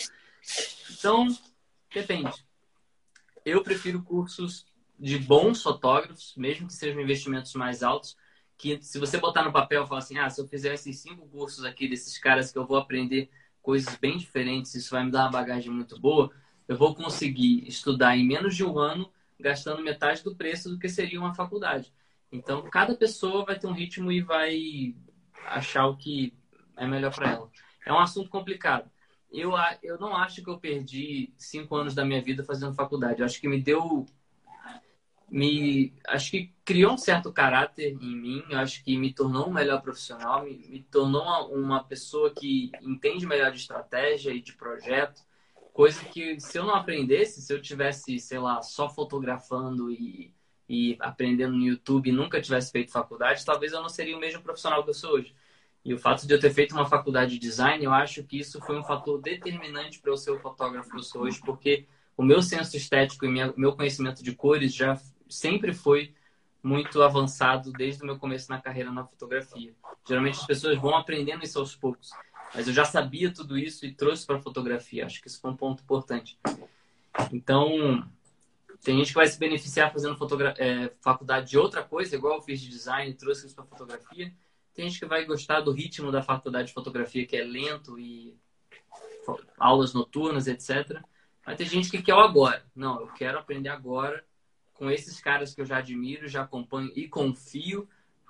Então, depende. Eu prefiro cursos de bons fotógrafos, mesmo que sejam investimentos mais altos, que se você botar no papel e falar assim, ah, se eu fizer esses cinco cursos aqui desses caras que eu vou aprender coisas bem diferentes, isso vai me dar uma bagagem muito boa, eu vou conseguir estudar em menos de um ano, gastando metade do preço do que seria uma faculdade. Então, cada pessoa vai ter um ritmo e vai achar o que é melhor para ela. É um assunto complicado. Eu, eu não acho que eu perdi cinco anos da minha vida fazendo faculdade. Eu acho que me deu me acho que criou um certo caráter em mim, acho que me tornou um melhor profissional, me, me tornou uma, uma, pessoa que entende melhor de estratégia e de projeto, coisa que se eu não aprendesse, se eu tivesse, sei lá, só fotografando e, e aprendendo no YouTube e nunca tivesse feito faculdade, talvez eu não seria o mesmo profissional que eu sou hoje. E o fato de eu ter feito uma faculdade de design, eu acho que isso foi um fator determinante para eu ser o fotógrafo que eu sou hoje, porque o meu senso estético e minha, meu conhecimento de cores já sempre foi muito avançado desde o meu começo na carreira na fotografia. Geralmente as pessoas vão aprendendo isso aos poucos, mas eu já sabia tudo isso e trouxe para a fotografia. Acho que isso foi um ponto importante. Então, tem gente que vai se beneficiar fazendo é, faculdade de outra coisa, igual eu fiz de design trouxe isso para fotografia. Tem gente que vai gostar do ritmo da faculdade de fotografia, que é lento e aulas noturnas, etc. Mas tem gente que quer o agora. Não, eu quero aprender agora com esses caras que eu já admiro, já acompanho e confio.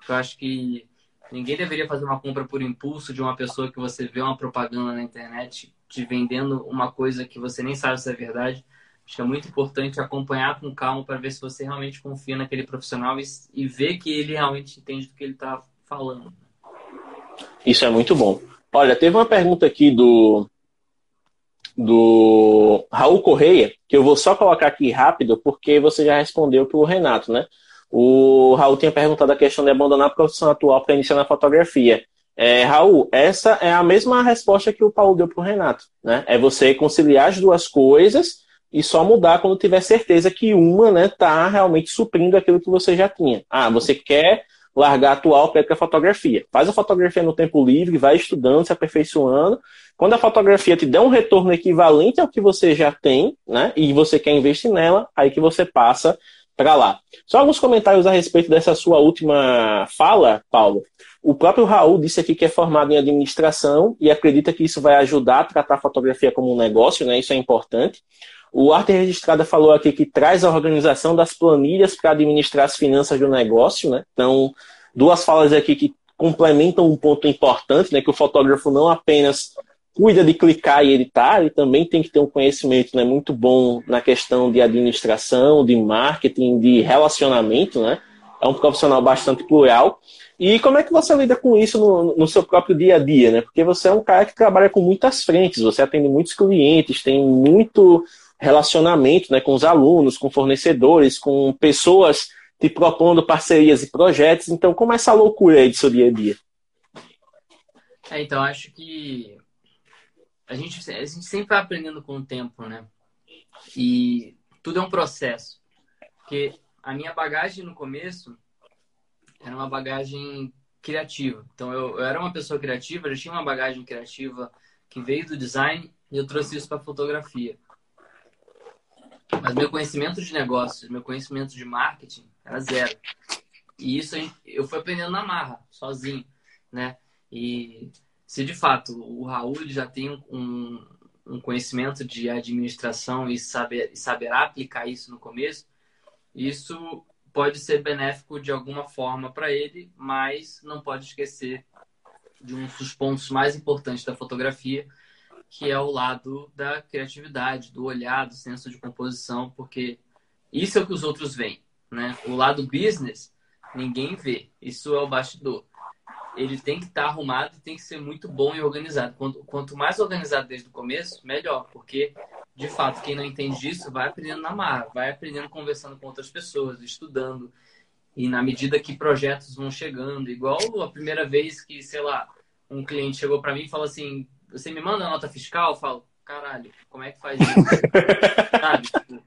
Eu acho que ninguém deveria fazer uma compra por impulso de uma pessoa que você vê uma propaganda na internet te vendendo uma coisa que você nem sabe se é verdade. Acho que é muito importante acompanhar com calma para ver se você realmente confia naquele profissional e, e ver que ele realmente entende do que ele está falando. Isso é muito bom. Olha, teve uma pergunta aqui do do Raul Correia, que eu vou só colocar aqui rápido, porque você já respondeu para o Renato, né? O Raul tinha perguntado a questão de abandonar a profissão atual para iniciar na fotografia. É, Raul, essa é a mesma resposta que o Paulo deu para o Renato, né? É você conciliar as duas coisas e só mudar quando tiver certeza que uma, né, tá realmente suprindo aquilo que você já tinha. Ah, você quer largar a atual para a fotografia. Faz a fotografia no tempo livre, vai estudando, se aperfeiçoando. Quando a fotografia te der um retorno equivalente ao que você já tem, né, e você quer investir nela, aí que você passa para lá. Só alguns comentários a respeito dessa sua última fala, Paulo. O próprio Raul disse aqui que é formado em administração e acredita que isso vai ajudar a tratar a fotografia como um negócio, né? Isso é importante. O Arte Registrada falou aqui que traz a organização das planilhas para administrar as finanças do negócio, né? Então, duas falas aqui que complementam um ponto importante, né? Que o fotógrafo não apenas cuida de clicar e editar, ele também tem que ter um conhecimento né, muito bom na questão de administração, de marketing, de relacionamento, né? É um profissional bastante plural. E como é que você lida com isso no, no, seu próprio dia a dia, né? Porque você é um cara que trabalha com muitas frentes, você atende muitos clientes, tem muito relacionamento né, com os alunos, com fornecedores, com pessoas te propondo parcerias e projetos. Então, como é essa loucura aí do seu dia a dia? É, então, acho que a gente, a gente sempre vai aprendendo com o tempo, né? E tudo é um processo. Porque a minha bagagem no começo era uma bagagem criativa. Então, eu, eu era uma pessoa criativa, eu tinha uma bagagem criativa que veio do design e eu trouxe isso para fotografia. Mas meu conhecimento de negócios, meu conhecimento de marketing era zero. E isso eu fui aprendendo na marra, sozinho, né? E se de fato o Raul já tem um, um conhecimento de administração e saber, saberá aplicar isso no começo, isso pode ser benéfico de alguma forma para ele, mas não pode esquecer de um dos pontos mais importantes da fotografia, que é o lado da criatividade, do olhar, do senso de composição, porque isso é o que os outros veem, né? O lado business, ninguém vê. Isso é o bastidor. Ele tem que estar tá arrumado e tem que ser muito bom e organizado. Quanto, quanto mais organizado desde o começo, melhor, porque de fato quem não entende disso vai aprendendo na marra, vai aprendendo conversando com outras pessoas, estudando. E na medida que projetos vão chegando, igual a primeira vez que, sei lá, um cliente chegou para mim e falou assim: você me manda a nota fiscal, eu falo, caralho, como é que faz isso? Sabe? Tipo,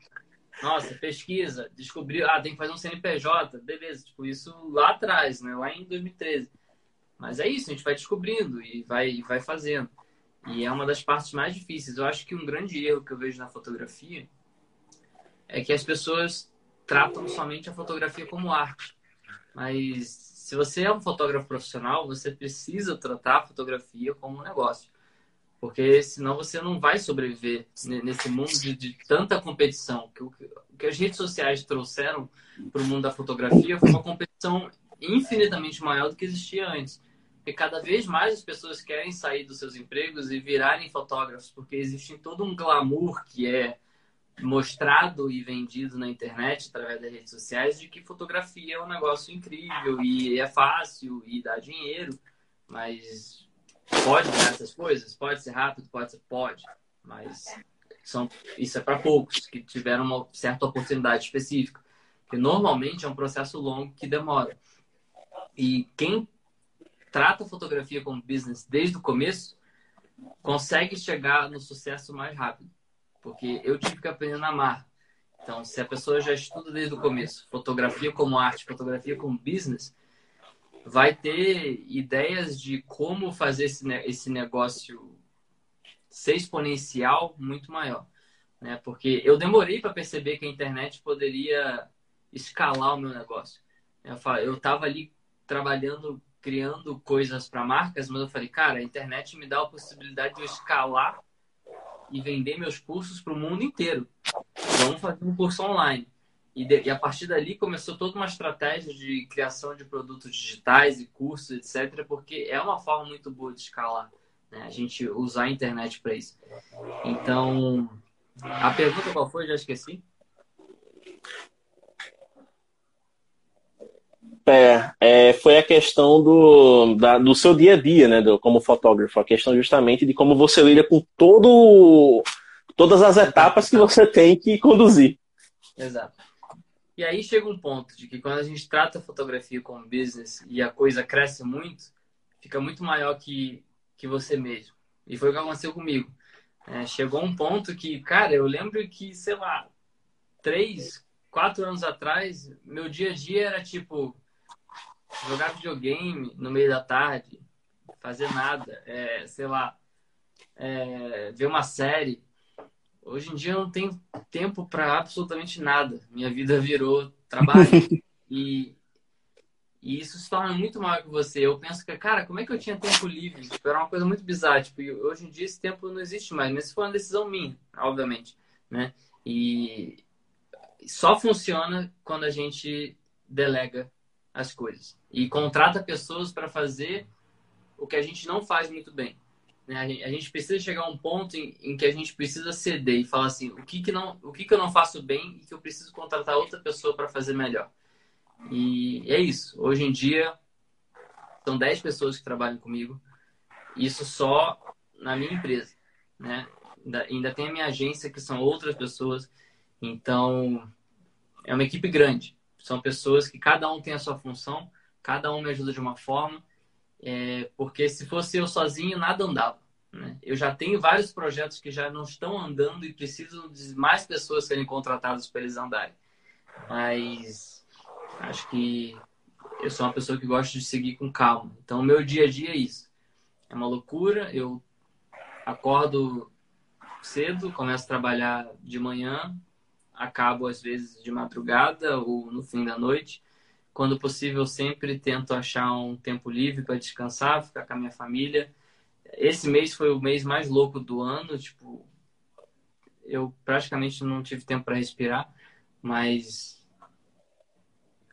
nossa, pesquisa, descobriu, ah, tem que fazer um CNPJ, beleza, tipo, isso lá atrás, né? Lá em 2013. Mas é isso, a gente vai descobrindo e vai, vai fazendo. E é uma das partes mais difíceis. Eu acho que um grande erro que eu vejo na fotografia é que as pessoas tratam somente a fotografia como arte. Mas se você é um fotógrafo profissional, você precisa tratar a fotografia como um negócio. Porque senão você não vai sobreviver nesse mundo de, de tanta competição. Que o que as redes sociais trouxeram para o mundo da fotografia foi uma competição infinitamente maior do que existia antes. Porque cada vez mais as pessoas querem sair dos seus empregos e virarem fotógrafos, porque existe todo um glamour que é mostrado e vendido na internet, através das redes sociais, de que fotografia é um negócio incrível e é fácil e dá dinheiro, mas pode dar essas coisas? Pode ser rápido? Pode ser? Pode, mas são, isso é para poucos que tiveram uma certa oportunidade específica. Porque normalmente é um processo longo que demora. E quem trata a fotografia como business desde o começo consegue chegar no sucesso mais rápido. Porque eu tive que aprender na mar. Então, se a pessoa já estuda desde o começo, fotografia como arte, fotografia como business, vai ter ideias de como fazer esse, esse negócio ser exponencial muito maior. Né? Porque eu demorei para perceber que a internet poderia escalar o meu negócio. Eu estava ali trabalhando, criando coisas para marcas, mas eu falei, cara, a internet me dá a possibilidade de eu escalar e vender meus cursos para o mundo inteiro. Vamos fazer um curso online. E, de, e, a partir dali começou toda uma estratégia de criação de produtos digitais e cursos, etc., porque é uma forma muito boa de escalar, né? a gente usar a internet para isso. Então, a pergunta qual foi? Já esqueci. É, é, foi a questão do, da, do seu dia a dia, né, do, como fotógrafo, a questão justamente de como você lida com todo, todas as etapas que você tem que conduzir. Exato. E aí chega um ponto de que quando a gente trata a fotografia como business e a coisa cresce muito, fica muito maior que, que você mesmo. E foi o que aconteceu comigo. É, chegou um ponto que, cara, eu lembro que, sei lá, três, quatro anos atrás, meu dia a dia era tipo jogar videogame no meio da tarde, fazer nada, é, sei lá, é, ver uma série. Hoje em dia eu não tenho tempo para absolutamente nada. Minha vida virou trabalho. e, e isso se torna muito maior que você. Eu penso que, cara, como é que eu tinha tempo livre? Tipo, era uma coisa muito bizarra. Tipo, hoje em dia esse tempo não existe mais. Mas isso foi uma decisão minha, obviamente. Né? E só funciona quando a gente delega as coisas e contrata pessoas para fazer o que a gente não faz muito bem. Né? A, gente, precisa chegar a um ponto em, em, que a gente precisa ceder e falar assim, o que que não, o que que eu não faço bem e que eu preciso contratar outra pessoa para fazer melhor. E é isso. Hoje em dia são 10 pessoas que trabalham comigo. Isso só na minha empresa, né? Ainda, ainda tem a minha agência que são outras pessoas. Então é uma equipe grande. São pessoas que cada um tem a sua função, cada um me ajuda de uma forma, é, porque se fosse eu sozinho, nada andava. Né? Eu já tenho vários projetos que já não estão andando e precisam de mais pessoas serem contratadas para eles andarem. Mas acho que eu sou uma pessoa que gosta de seguir com calma. Então, o meu dia a dia é isso. É uma loucura. Eu acordo cedo, começo a trabalhar de manhã, acabo às vezes de madrugada ou no fim da noite. Quando possível, sempre tento achar um tempo livre para descansar, ficar com a minha família. Esse mês foi o mês mais louco do ano, tipo, eu praticamente não tive tempo para respirar, mas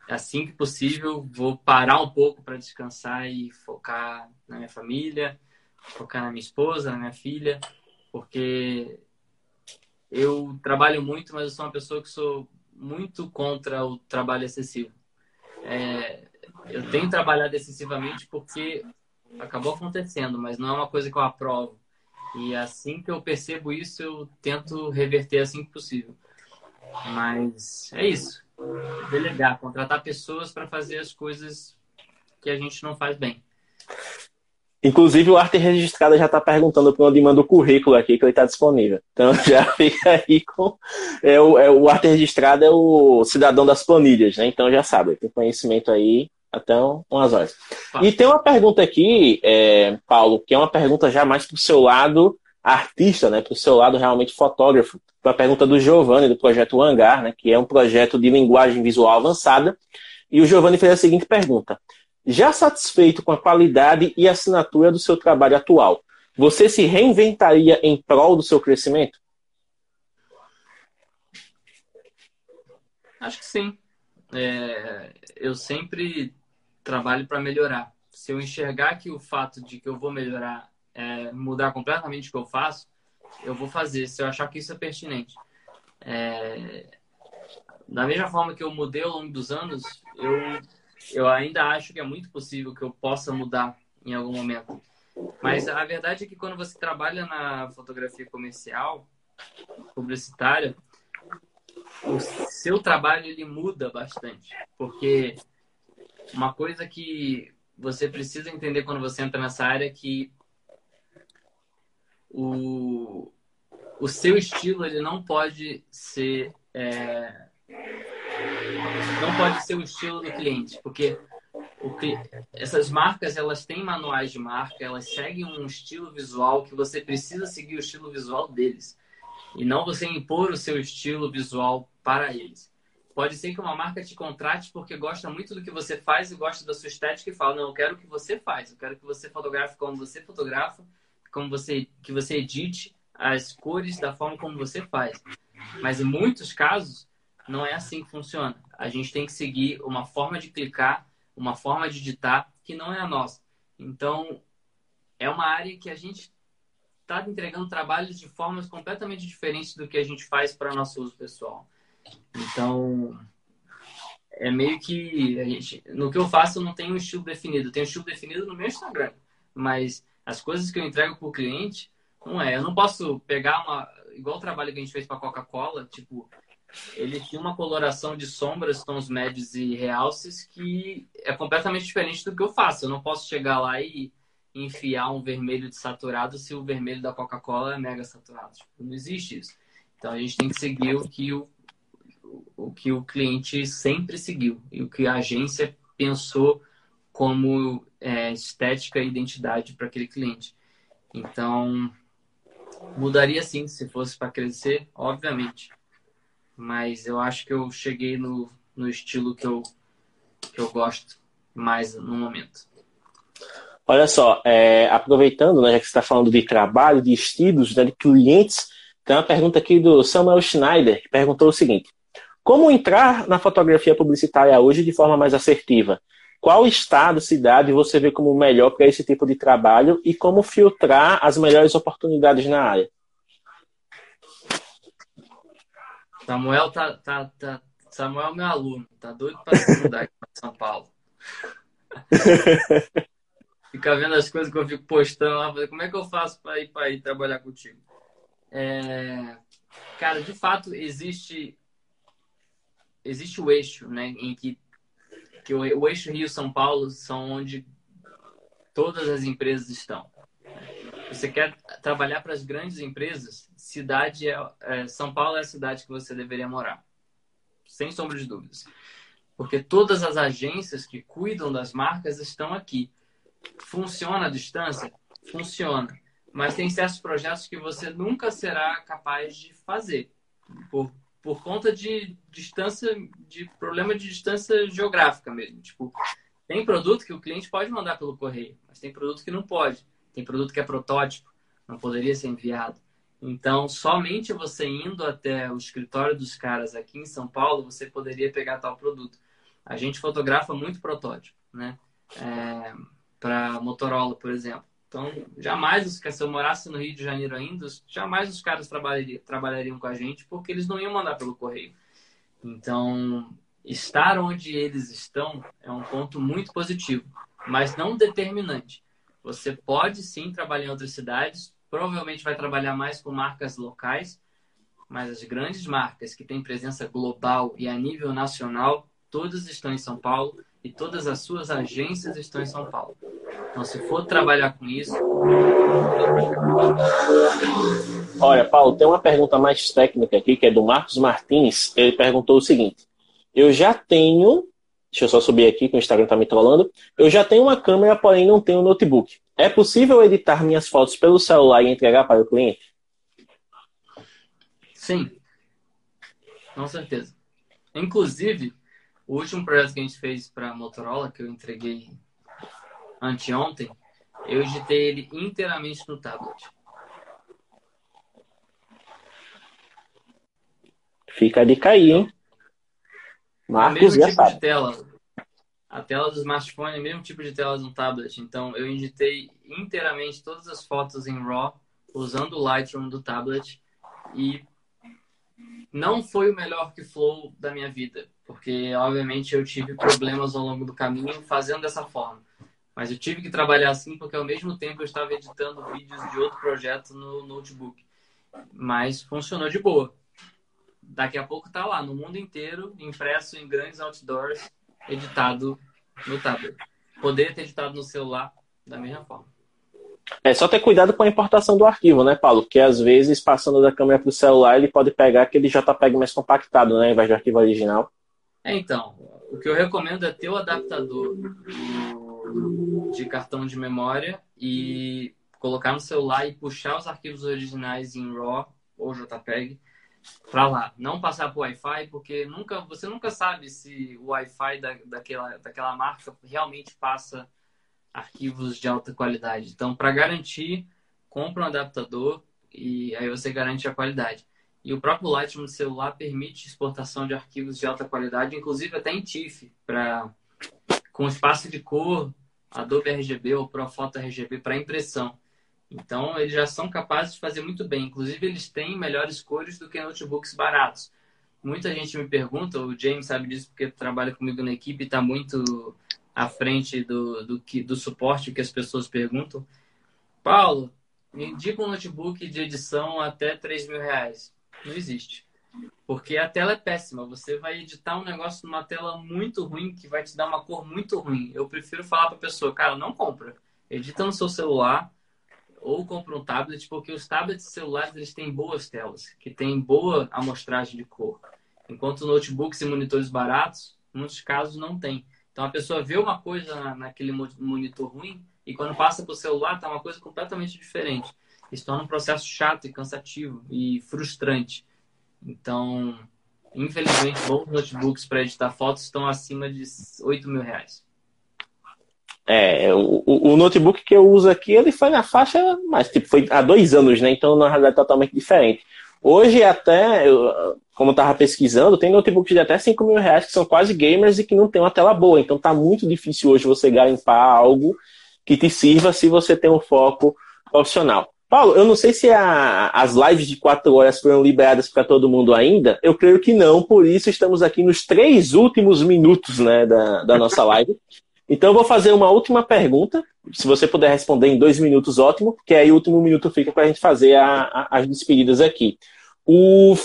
assim que possível vou parar um pouco para descansar e focar na minha família, focar na minha esposa, na minha filha, porque eu trabalho muito, mas eu sou uma pessoa que sou muito contra o trabalho excessivo. É, eu tenho trabalhado excessivamente porque acabou acontecendo, mas não é uma coisa que eu aprovo. E assim que eu percebo isso, eu tento reverter assim que possível. Mas é isso. Delegar, contratar pessoas para fazer as coisas que a gente não faz bem. Inclusive, o Arte Registrada já está perguntando para onde manda o currículo aqui, que ele está disponível. Então, já fica aí com. É, o, é, o Arte Registrada é o cidadão das planilhas, né? Então, já sabe, tem conhecimento aí até umas horas. E tem uma pergunta aqui, é, Paulo, que é uma pergunta já mais para o seu lado artista, né? Para o seu lado realmente fotógrafo. Uma pergunta do Giovanni, do projeto Hangar, né? Que é um projeto de linguagem visual avançada. E o Giovanni fez a seguinte pergunta. Já satisfeito com a qualidade e assinatura do seu trabalho atual, você se reinventaria em prol do seu crescimento? Acho que sim. É, eu sempre trabalho para melhorar. Se eu enxergar que o fato de que eu vou melhorar é mudar completamente o que eu faço, eu vou fazer, se eu achar que isso é pertinente. É... Da mesma forma que eu mudei ao longo dos anos, eu, eu ainda acho que é muito possível que eu possa mudar em algum momento. Mas a verdade é que quando você trabalha na fotografia comercial, publicitária, o seu trabalho ele muda bastante, porque uma coisa que você precisa entender quando você entra nessa área é que o, o seu estilo ele não pode ser é, não pode ser o estilo do cliente, porque o, essas marcas elas têm manuais de marca, elas seguem um estilo visual que você precisa seguir o estilo visual deles e não você impor o seu estilo visual para eles. Pode ser que uma marca te contrate porque gosta muito do que você faz e gosta da sua estética e fala: "Não, eu quero o que você faz, eu quero que você fotografe como você fotografa, como você que você edite as cores da forma como você faz". Mas em muitos casos não é assim que funciona. A gente tem que seguir uma forma de clicar, uma forma de editar que não é a nossa. Então, é uma área que a gente está entregando trabalhos de formas completamente diferentes do que a gente faz para nosso uso pessoal. Então, é meio que a gente, no que eu faço eu não tenho um estilo definido. Eu tenho um estilo definido no meu Instagram, mas as coisas que eu entrego para o cliente não é. Eu não posso pegar uma igual o trabalho que a gente fez para Coca-Cola, tipo, ele tinha uma coloração de sombras, tons médios e realces que é completamente diferente do que eu faço. Eu não posso chegar lá e enfiar um vermelho de saturado se o vermelho da Coca-Cola é mega saturado. Tipo, não existe isso. Então a gente tem que seguir o que o, o que o cliente sempre seguiu e o que a agência pensou como é, estética e identidade para aquele cliente. Então mudaria sim se fosse para crescer, obviamente. Mas eu acho que eu cheguei no, no estilo que eu, que eu gosto mais no momento. Olha só, é, aproveitando, né, já que você está falando de trabalho, de estilos, né, de clientes, tem uma pergunta aqui do Samuel Schneider, que perguntou o seguinte: Como entrar na fotografia publicitária hoje de forma mais assertiva? Qual estado, cidade você vê como melhor para esse tipo de trabalho e como filtrar as melhores oportunidades na área? Samuel tá, tá, tá Samuel é meu aluno, tá doido para estudar aqui em São Paulo. ficar vendo as coisas que eu fico postando lá, como é que eu faço para ir para ir trabalhar contigo? É... Cara, de fato existe existe o eixo, né, em que que o, o eixo Rio São Paulo são onde todas as empresas estão. Você quer trabalhar para as grandes empresas? Cidade é, é, São Paulo é a cidade que você deveria morar, sem sombra de dúvidas, porque todas as agências que cuidam das marcas estão aqui. Funciona a distância? Funciona. Mas tem certos projetos que você nunca será capaz de fazer. Por, por conta de distância, de problema de distância geográfica mesmo. Tipo, tem produto que o cliente pode mandar pelo correio, mas tem produto que não pode. Tem produto que é protótipo, não poderia ser enviado. Então, somente você indo até o escritório dos caras aqui em São Paulo, você poderia pegar tal produto. A gente fotografa muito protótipo, né? É, para Motorola, por exemplo. Então, jamais, se eu morasse no Rio de Janeiro ainda, jamais os caras trabalhariam, trabalhariam com a gente, porque eles não iam mandar pelo correio. Então, estar onde eles estão é um ponto muito positivo, mas não determinante. Você pode sim trabalhar em outras cidades, provavelmente vai trabalhar mais com marcas locais, mas as grandes marcas que têm presença global e a nível nacional, todas estão em São Paulo e todas as suas agências estão em São Paulo. Então, se for trabalhar com isso. Olha, Paulo, tem uma pergunta mais técnica aqui, que é do Marcos Martins. Ele perguntou o seguinte: Eu já tenho. Deixa eu só subir aqui, que o Instagram está me trollando. Eu já tenho uma câmera, porém não tenho notebook. É possível editar minhas fotos pelo celular e entregar para o cliente? Sim, com certeza. Inclusive, o último projeto que a gente fez para a Motorola, que eu entreguei anteontem, eu editei ele inteiramente no tablet. Fica dica aí, hein? Marcos é o mesmo tipo de tela. A tela do smartphone é o mesmo tipo de tela no tablet. Então, eu editei inteiramente todas as fotos em RAW usando o Lightroom do tablet e não foi o melhor que flow da minha vida, porque obviamente eu tive problemas ao longo do caminho fazendo dessa forma. Mas eu tive que trabalhar assim porque ao mesmo tempo eu estava editando vídeos de outro projeto no notebook. Mas funcionou de boa. Daqui a pouco tá lá no mundo inteiro, impresso em grandes outdoors, editado no tablet. Poderia ter editado no celular da mesma forma. É só ter cuidado com a importação do arquivo, né, Paulo? Porque às vezes, passando da câmera para o celular, ele pode pegar aquele JPEG mais compactado, né, ao invés do arquivo original. É, então, o que eu recomendo é ter o adaptador de cartão de memória e colocar no celular e puxar os arquivos originais em RAW ou JPEG para lá. Não passar por Wi-Fi, porque nunca, você nunca sabe se o Wi-Fi da, daquela, daquela marca realmente passa arquivos de alta qualidade. Então, para garantir, compra um adaptador e aí você garante a qualidade. E o próprio Lightroom do celular permite exportação de arquivos de alta qualidade, inclusive até em TIFF, para com espaço de cor, Adobe RGB ou Profoto RGB para impressão. Então, eles já são capazes de fazer muito bem. Inclusive, eles têm melhores cores do que notebooks baratos. Muita gente me pergunta, o James sabe disso porque trabalha comigo na equipe e está muito à frente do, do, que, do suporte que as pessoas perguntam. Paulo, me indica um notebook de edição até 3 mil reais. Não existe. Porque a tela é péssima. Você vai editar um negócio numa tela muito ruim, que vai te dar uma cor muito ruim. Eu prefiro falar para a pessoa, cara, não compra. Edita no seu celular ou compra um tablet, porque os tablets celulares eles têm boas telas, que têm boa amostragem de cor. Enquanto notebooks e monitores baratos, muitos casos, não tem. Então a pessoa vê uma coisa naquele monitor ruim e quando passa para o celular tá uma coisa completamente diferente. Isso torna um processo chato e cansativo e frustrante. Então, infelizmente, bons notebooks para editar fotos estão acima de 8 mil reais. É, o, o, notebook que eu uso aqui, ele foi na faixa, mas tipo, foi há dois anos, né? Então, na realidade, é totalmente diferente. Hoje, até, eu, como eu estava pesquisando, tem notebooks de até 5 mil reais que são quase gamers e que não tem uma tela boa. Então, tá muito difícil hoje você garimpar algo que te sirva se você tem um foco profissional. Paulo, eu não sei se a, as lives de 4 horas foram liberadas para todo mundo ainda. Eu creio que não, por isso estamos aqui nos três últimos minutos né, da, da nossa live. Então, eu vou fazer uma última pergunta. Se você puder responder em dois minutos, ótimo, porque aí o último minuto fica para a gente fazer a, a, as despedidas aqui. O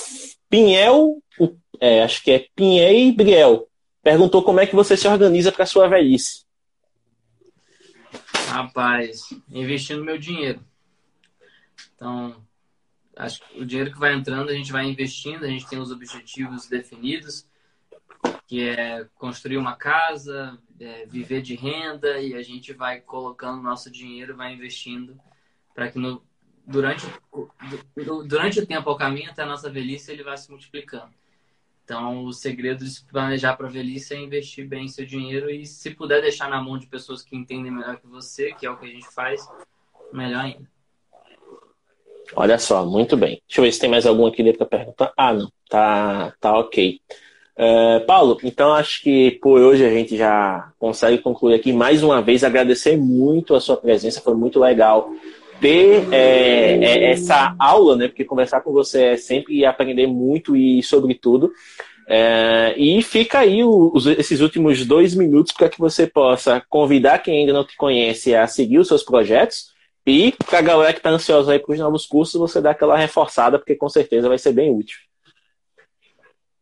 Pinhel, o, é, acho que é Pinhei Briel, perguntou como é que você se organiza para sua velhice. Rapaz, investindo meu dinheiro. Então, acho que o dinheiro que vai entrando, a gente vai investindo, a gente tem os objetivos definidos que é construir uma casa, é, viver de renda e a gente vai colocando nosso dinheiro, vai investindo para que no, durante, durante o tempo ao caminho até a nossa velhice ele vai se multiplicando. Então, o segredo de se planejar para a velhice é investir bem seu dinheiro e se puder deixar na mão de pessoas que entendem melhor que você, que é o que a gente faz, melhor ainda. Olha só, muito bem. Deixa eu ver se tem mais algum aqui para perguntar. Ah, não. Tá, tá ok. Uh, Paulo, então acho que por hoje a gente já consegue concluir aqui mais uma vez. Agradecer muito a sua presença, foi muito legal ter é, é, essa aula, né? Porque conversar com você é sempre aprender muito e sobre tudo. É, e fica aí os, esses últimos dois minutos para que você possa convidar quem ainda não te conhece a seguir os seus projetos. E para a galera que está ansiosa aí para os novos cursos, você dá aquela reforçada, porque com certeza vai ser bem útil.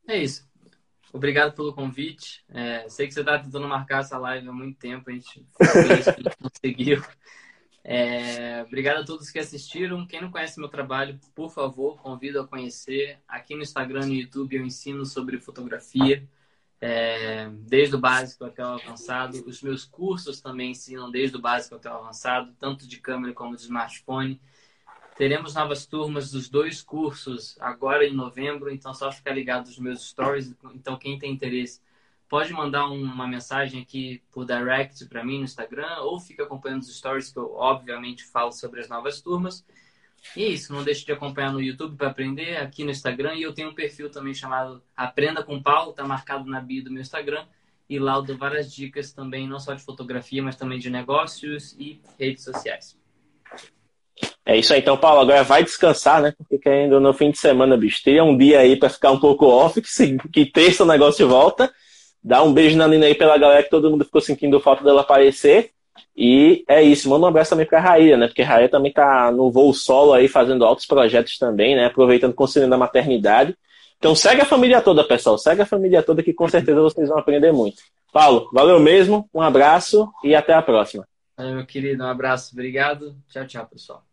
É isso. Obrigado pelo convite. É, sei que você está tentando marcar essa live há muito tempo, a gente, conseguiu. É, obrigado a todos que assistiram. Quem não conhece meu trabalho, por favor, convido a conhecer. Aqui no Instagram e no YouTube eu ensino sobre fotografia, é, desde o básico até o avançado. Os meus cursos também ensinam desde o básico até o avançado, tanto de câmera como de smartphone. Teremos novas turmas dos dois cursos agora em novembro, então só ficar ligado nos meus stories. Então, quem tem interesse pode mandar uma mensagem aqui por direct para mim no Instagram ou fica acompanhando os stories que eu obviamente falo sobre as novas turmas. E é isso, não deixe de acompanhar no YouTube para aprender, aqui no Instagram. E eu tenho um perfil também chamado Aprenda com Paulo, está marcado na bio do meu Instagram. E lá eu dou várias dicas também, não só de fotografia, mas também de negócios e redes sociais. É isso aí, então, Paulo, agora vai descansar, né? Porque querendo no fim de semana, bicho, um dia aí para ficar um pouco off, que, que terça o negócio volta. Dá um beijo na Nina aí pela galera que todo mundo ficou sentindo falta dela aparecer. E é isso, manda um abraço também pra Raíra, né? Porque a Raíra também tá no voo solo aí, fazendo altos projetos também, né? Aproveitando, conciliando a maternidade. Então segue a família toda, pessoal. Segue a família toda que com certeza vocês vão aprender muito. Paulo, valeu mesmo, um abraço e até a próxima. Valeu, meu querido, um abraço, obrigado. Tchau, tchau, pessoal.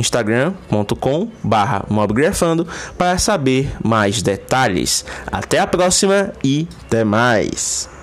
instagram.com barra mobgrafando para saber mais detalhes. Até a próxima e até mais!